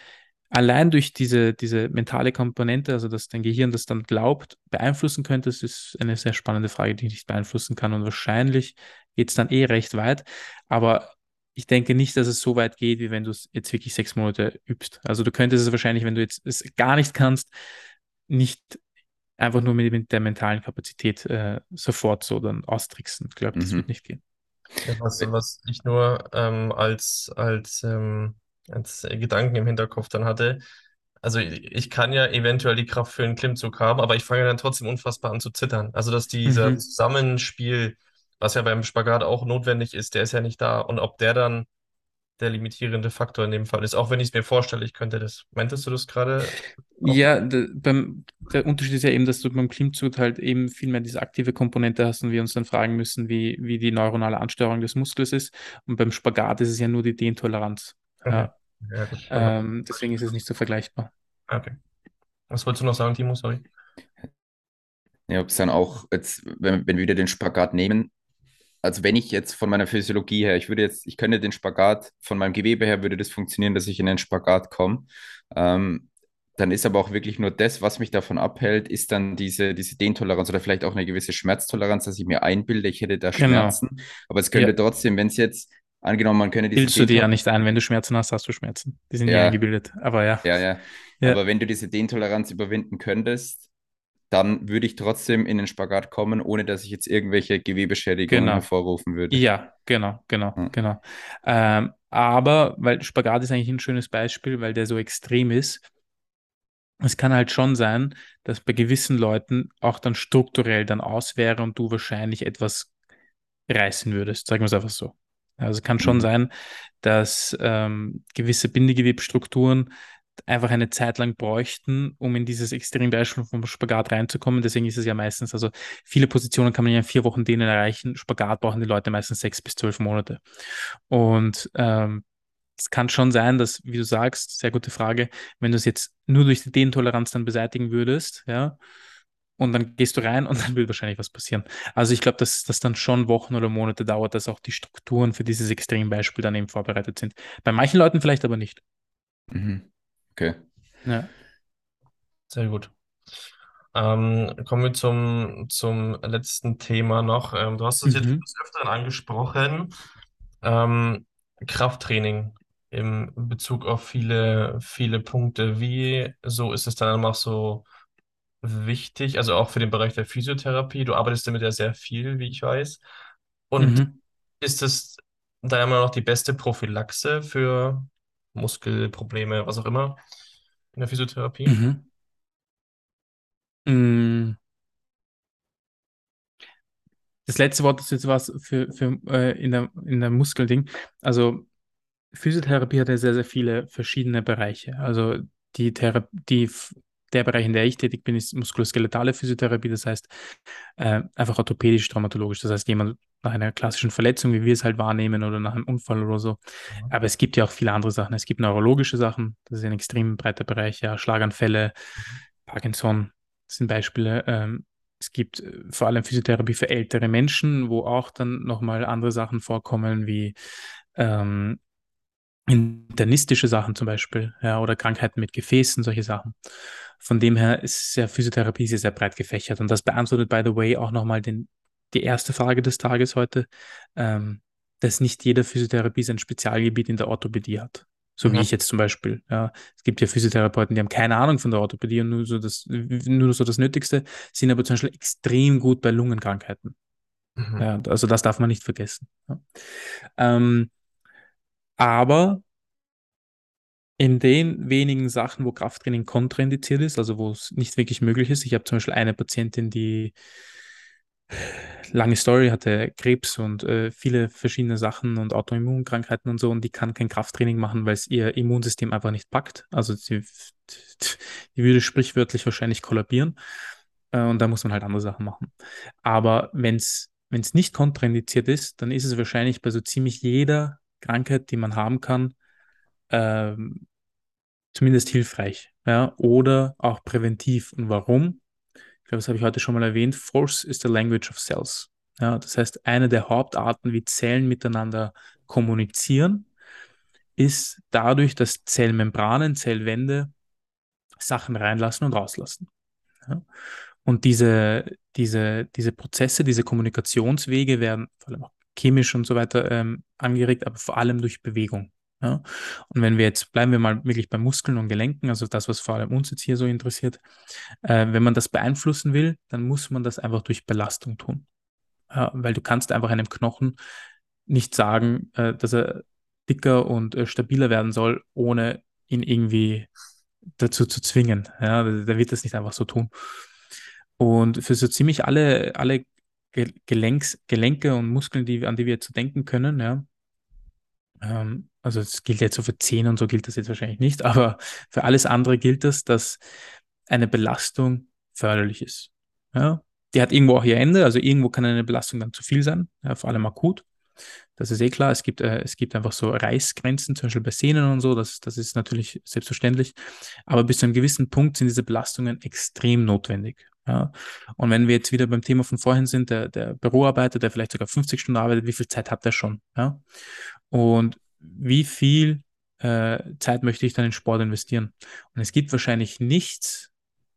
allein durch diese, diese mentale Komponente, also dass dein Gehirn das dann glaubt, beeinflussen könntest, ist eine sehr spannende Frage, die ich nicht beeinflussen kann. Und wahrscheinlich geht es dann eh recht weit. Aber ich denke nicht, dass es so weit geht, wie wenn du es jetzt wirklich sechs Monate übst. Also du könntest es wahrscheinlich, wenn du jetzt es gar nicht kannst, nicht einfach nur mit, mit der mentalen Kapazität äh, sofort so dann austricksen. Ich glaube, das Mhm. wird nicht gehen. Ja, was, was ich nur ähm, als, als, ähm, als Gedanken im Hinterkopf dann hatte, also ich, ich kann ja eventuell die Kraft für einen Klimmzug haben, aber ich fange dann trotzdem unfassbar an zu zittern. Also dass dieser Mhm. Zusammenspiel, was ja beim Spagat auch notwendig ist, der ist ja nicht da. Und ob der dann der limitierende Faktor in dem Fall ist, auch wenn ich es mir vorstelle, ich könnte das. Meintest du das gerade? Ja, de, beim, der Unterschied ist ja eben, dass du beim Klimmzug halt eben viel mehr diese aktive Komponente hast und wir uns dann fragen müssen, wie, wie die neuronale Ansteuerung des Muskels ist. Und beim Spagat ist es ja nur die Dehntoleranz. Okay. Ja, Ja, ähm, deswegen ist es nicht so vergleichbar. Okay. Was wolltest du noch sagen, Timo? Sorry. Ja, ob es dann auch jetzt, wenn, wenn wir wieder den Spagat nehmen, also wenn ich jetzt von meiner Physiologie her, ich würde jetzt, ich könnte den Spagat, von meinem Gewebe her würde das funktionieren, dass ich in den Spagat komme. Ähm, dann ist aber auch wirklich nur das, was mich davon abhält, ist dann diese, diese Dehntoleranz oder vielleicht auch eine gewisse Schmerztoleranz, dass ich mir einbilde, ich hätte da Genau. Schmerzen. Aber es könnte Ja. trotzdem, wenn es jetzt, angenommen, man könnte diese Bildest du dir ja nicht ein, wenn du Schmerzen hast, hast du Schmerzen. Die sind ja Ja. eingebildet. Aber ja. Ja, ja. Ja. Aber wenn du diese Dehntoleranz überwinden könntest, dann würde ich trotzdem in den Spagat kommen, ohne dass ich jetzt irgendwelche Gewebeschädigungen Genau. hervorrufen würde. Ja, genau, genau, Ja. genau. Ähm, aber, weil Spagat ist eigentlich ein schönes Beispiel, weil der so extrem ist. Es kann halt schon sein, dass bei gewissen Leuten auch dann strukturell dann aus wäre und du wahrscheinlich etwas reißen würdest, sagen wir es einfach so. Also es kann schon Mhm. sein, dass ähm, gewisse Bindegewebsstrukturen einfach eine Zeit lang bräuchten, um in dieses Extrembeispiel vom Spagat reinzukommen. Deswegen ist es ja meistens, also viele Positionen kann man ja in vier Wochen denen erreichen. Spagat brauchen die Leute meistens sechs bis zwölf Monate. Und ähm, es kann schon sein, dass, wie du sagst, sehr gute Frage, wenn du es jetzt nur durch die Dehntoleranz dann beseitigen würdest, ja, und dann gehst du rein und *laughs* dann wird wahrscheinlich was passieren. Also ich glaube, dass das dann schon Wochen oder Monate dauert, dass auch die Strukturen für dieses Extrembeispiel dann eben vorbereitet sind. Bei manchen Leuten vielleicht aber nicht. Mhm. Okay. Ja. Sehr gut. Ähm, kommen wir zum, zum letzten Thema noch. Ähm, du hast es jetzt Mhm. des Öfteren angesprochen. Ähm, Krafttraining im Bezug auf viele, viele Punkte. Wie so ist es dann auch so wichtig, also auch für den Bereich der Physiotherapie? Du arbeitest damit ja sehr viel, wie ich weiß. Und Mhm. ist es da immer noch die beste Prophylaxe für Muskelprobleme, was auch immer, in der Physiotherapie? Mhm. Mm. Das letzte Wort ist jetzt was für, für äh, in der, in der Muskelding. Also Physiotherapie hat ja sehr, sehr viele verschiedene Bereiche. Also die Thera die, der Bereich, in der ich tätig bin, ist muskuloskeletale Physiotherapie, das heißt äh, einfach orthopädisch, traumatologisch. Das heißt, jemand nach einer klassischen Verletzung, wie wir es halt wahrnehmen, oder nach einem Unfall oder so. Aber es gibt ja auch viele andere Sachen. Es gibt neurologische Sachen, das ist ein extrem breiter Bereich, ja, Schlaganfälle, Parkinson sind Beispiele. Ähm, es gibt äh, vor allem Physiotherapie für ältere Menschen, wo auch dann nochmal andere Sachen vorkommen, wie ähm, internistische Sachen zum Beispiel, ja, oder Krankheiten mit Gefäßen, solche Sachen. Von dem her ist ja Physiotherapie sehr, sehr breit gefächert. Und das beantwortet, by the way, auch nochmal den, die erste Frage des Tages heute, ähm, dass nicht jede Physiotherapie sein Spezialgebiet in der Orthopädie hat, So mhm. wie ich jetzt zum Beispiel. Ja. Es gibt ja Physiotherapeuten, die haben keine Ahnung von der Orthopädie und nur so das, nur so das Nötigste, sind aber zum Beispiel extrem gut bei Lungenkrankheiten. Mhm. Ja, also das darf man nicht vergessen. Ja. Ähm, aber in den wenigen Sachen, wo Krafttraining kontraindiziert ist, also wo es nicht wirklich möglich ist, ich habe zum Beispiel eine Patientin, die lange Story, hatte Krebs und äh, viele verschiedene Sachen und Autoimmunkrankheiten und so und die kann kein Krafttraining machen, weil es ihr Immunsystem einfach nicht packt. Also sie, die würde sprichwörtlich wahrscheinlich kollabieren äh, und da muss man halt andere Sachen machen. Aber wenn es wenn es nicht kontraindiziert ist, dann ist es wahrscheinlich bei so ziemlich jeder Krankheit, die man haben kann, ähm, zumindest hilfreich. Ja? Oder auch präventiv. Und warum? Ich glaube, das habe ich heute schon mal erwähnt. Force is the language of cells. Ja, das heißt, eine der Hauptarten, wie Zellen miteinander kommunizieren, ist dadurch, dass Zellmembranen, Zellwände Sachen reinlassen und rauslassen. Ja? Und diese, diese, diese Prozesse, diese Kommunikationswege werden vor allem auch chemisch und so weiter ähm, angeregt, aber vor allem durch Bewegung. Ja? Und wenn wir jetzt, bleiben wir mal wirklich bei Muskeln und Gelenken, also das, was vor allem uns jetzt hier so interessiert, äh, wenn man das beeinflussen will, dann muss man das einfach durch Belastung tun. Ja, weil du kannst einfach einem Knochen nicht sagen, äh, dass er dicker und äh, stabiler werden soll, ohne ihn irgendwie dazu zu zwingen. Ja, der wird das nicht einfach so tun. Und für so ziemlich alle, alle Gelenks, Gelenke und Muskeln, die, an die wir zu denken können, ja, ähm, also es gilt jetzt so für Zehen und so gilt das jetzt wahrscheinlich nicht, *laughs* aber für alles andere gilt das, dass eine Belastung förderlich ist. Ja, die hat irgendwo auch ihr Ende, also irgendwo kann eine Belastung dann zu viel sein, ja, vor allem akut. Das ist eh klar. Es gibt, äh, es gibt einfach so Reißgrenzen, zum Beispiel bei Sehnen und so. Das, das ist natürlich selbstverständlich. Aber bis zu einem gewissen Punkt sind diese Belastungen extrem notwendig. Ja. Und wenn wir jetzt wieder beim Thema von vorhin sind, der, der Büroarbeiter, der vielleicht sogar 50 Stunden arbeitet, wie viel Zeit hat der schon? Ja. Und wie viel äh, Zeit möchte ich dann in Sport investieren? Und es gibt wahrscheinlich nichts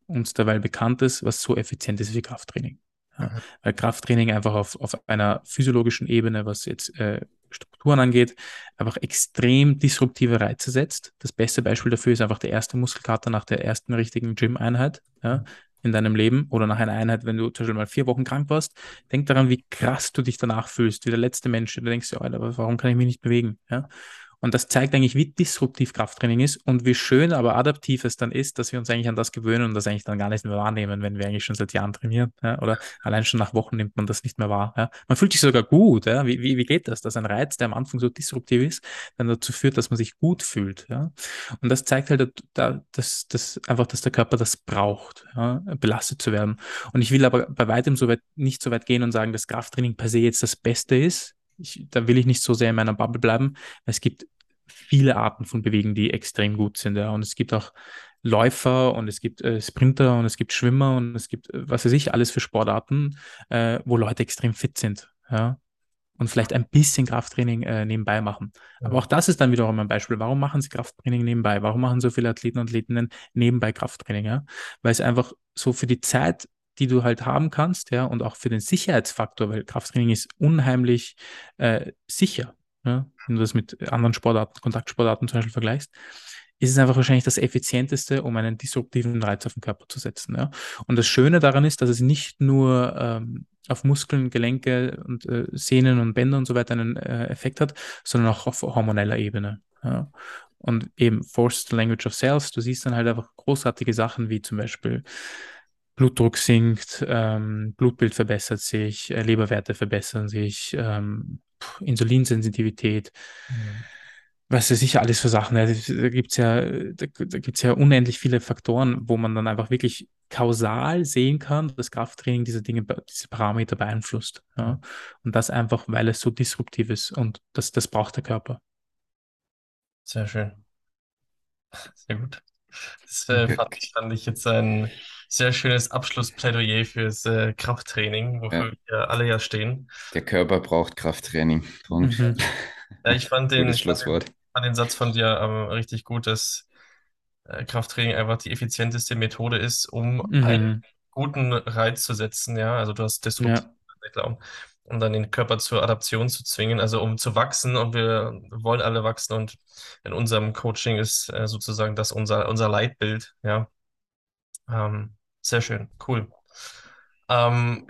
uns derweil Bekanntes, was so effizient ist wie Krafttraining. Ja. Mhm. Weil Krafttraining einfach auf, auf einer physiologischen Ebene, was jetzt äh, Strukturen angeht, einfach extrem disruptive Reize setzt. Das beste Beispiel dafür ist einfach der erste Muskelkater nach der ersten richtigen Gym-Einheit. Ja. In deinem Leben oder nach einer Einheit, wenn du zum Beispiel mal vier Wochen krank warst, denk daran, wie krass du dich danach fühlst, wie der letzte Mensch. Du denkst ja, Alter, warum kann ich mich nicht bewegen? Ja? Und das zeigt eigentlich, wie disruptiv Krafttraining ist und wie schön, aber adaptiv es dann ist, dass wir uns eigentlich an das gewöhnen und das eigentlich dann gar nicht mehr wahrnehmen, wenn wir eigentlich schon seit Jahren trainieren. Ja? Oder allein schon nach Wochen nimmt man das nicht mehr wahr. Ja? Man fühlt sich sogar gut. Ja? Wie, wie, wie geht das? Dass ein Reiz, der am Anfang so disruptiv ist, dann dazu führt, dass man sich gut fühlt. Ja? Und das zeigt halt, dass, dass einfach, dass der Körper das braucht, ja? belastet zu werden. Und ich will aber bei weitem so weit, nicht so weit gehen und sagen, dass Krafttraining per se jetzt das Beste ist ich, da will ich nicht so sehr in meiner Bubble bleiben. Es gibt viele Arten von Bewegen, die extrem gut sind. Ja. Und es gibt auch Läufer und es gibt äh, Sprinter und es gibt Schwimmer und es gibt, äh, was weiß ich, alles für Sportarten, äh, wo Leute extrem fit sind. Ja. Und vielleicht ein bisschen Krafttraining äh, nebenbei machen. Ja. Aber auch das ist dann wiederum ein Beispiel. Warum machen sie Krafttraining nebenbei? Warum machen so viele Athleten und Athletinnen nebenbei Krafttraining? Ja? Weil es einfach so für die Zeit die du halt haben kannst, ja, und auch für den Sicherheitsfaktor, weil Krafttraining ist unheimlich äh, sicher, ja, wenn du das mit anderen Sportarten, Kontaktsportarten zum Beispiel vergleichst, ist es einfach wahrscheinlich das effizienteste, um einen disruptiven Reiz auf den Körper zu setzen. Ja. Und das Schöne daran ist, dass es nicht nur ähm, auf Muskeln, Gelenke und äh, Sehnen und Bänder und so weiter einen äh, Effekt hat, sondern auch auf hormoneller Ebene. Ja. Und eben Forced Language of Cells, du siehst dann halt einfach großartige Sachen wie zum Beispiel Blutdruck sinkt, ähm, Blutbild verbessert sich, äh, Leberwerte verbessern sich, ähm, Insulinsensitivität. Mhm. Was weiß ich, alles für Sachen. Da gibt es ja, da, da gibt's ja unendlich viele Faktoren, wo man dann einfach wirklich kausal sehen kann, dass Krafttraining diese Dinge, diese Parameter beeinflusst. Ja? Und das einfach, weil es so disruptiv ist und das, das braucht der Körper. Sehr schön. Sehr gut. Das äh, fand, fand ich jetzt ein sehr schönes Abschlussplädoyer fürs äh, Krafttraining, wofür ja. wir alle ja stehen. Der Körper braucht Krafttraining. Mhm. *laughs* ja, ich fand den, Schlusswort. fand den Satz von dir ähm, richtig gut, dass äh, Krafttraining einfach die effizienteste Methode ist, um mhm. einen guten Reiz zu setzen. Ja, also du hast destruktiv ja. um dann den Körper zur Adaption zu zwingen, also um zu wachsen und wir wollen alle wachsen und in unserem Coaching ist äh, sozusagen das unser, unser Leitbild, ja. Ähm, sehr schön, cool. Ähm,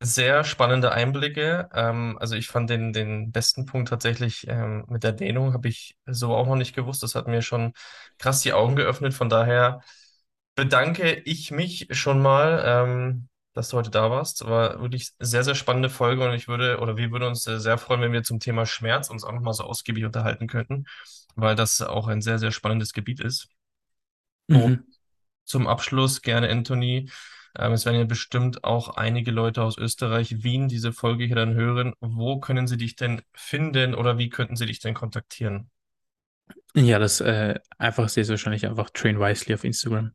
sehr spannende Einblicke. Ähm, also ich fand den, den besten Punkt tatsächlich ähm, mit der Dehnung, habe ich so auch noch nicht gewusst. Das hat mir schon krass die Augen geöffnet. Von daher bedanke ich mich schon mal, ähm, dass du heute da warst. War wirklich sehr, sehr spannende Folge und ich würde, oder wir würden uns sehr freuen, wenn wir zum Thema Schmerz uns auch nochmal so ausgiebig unterhalten könnten, weil das auch ein sehr, sehr spannendes Gebiet ist. Mhm. Zum Abschluss gerne, Anthony. Ähm, es werden ja bestimmt auch einige Leute aus Österreich, Wien diese Folge hier dann hören. Wo können sie dich denn finden oder wie könnten sie dich denn kontaktieren? Ja, das äh, einfachste ist wahrscheinlich einfach Train Wisely auf Instagram.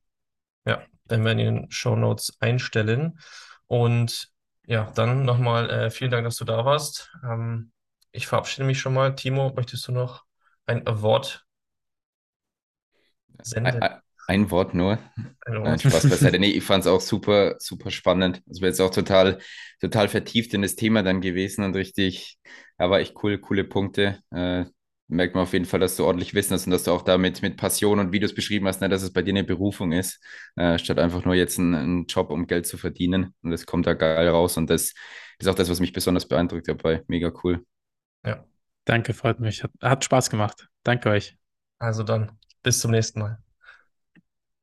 Ja, dann werden wir in den Show Notes einstellen. Und ja, dann nochmal äh, vielen Dank, dass du da warst. Ähm, ich verabschiede mich schon mal. Timo, möchtest du noch ein Wort senden? Ein, Wort nur. Ein Wort. Spaß beiseite. *laughs* Nee, ich fand es auch super, super spannend. Es wäre jetzt auch total, total vertieft in das Thema dann gewesen und richtig, aber echt cool, coole Punkte. Äh, merkt man auf jeden Fall, dass du ordentlich Wissen hast und dass du auch damit mit Passion und Videos beschrieben hast, ne, dass es bei dir eine Berufung ist, äh, statt einfach nur jetzt einen, Job, um Geld zu verdienen. Und das kommt da geil raus. Und das ist auch das, was mich besonders beeindruckt dabei. Mega cool. Ja. Danke, freut mich. Hat, hat Spaß gemacht. Danke euch. Also dann, bis zum nächsten Mal.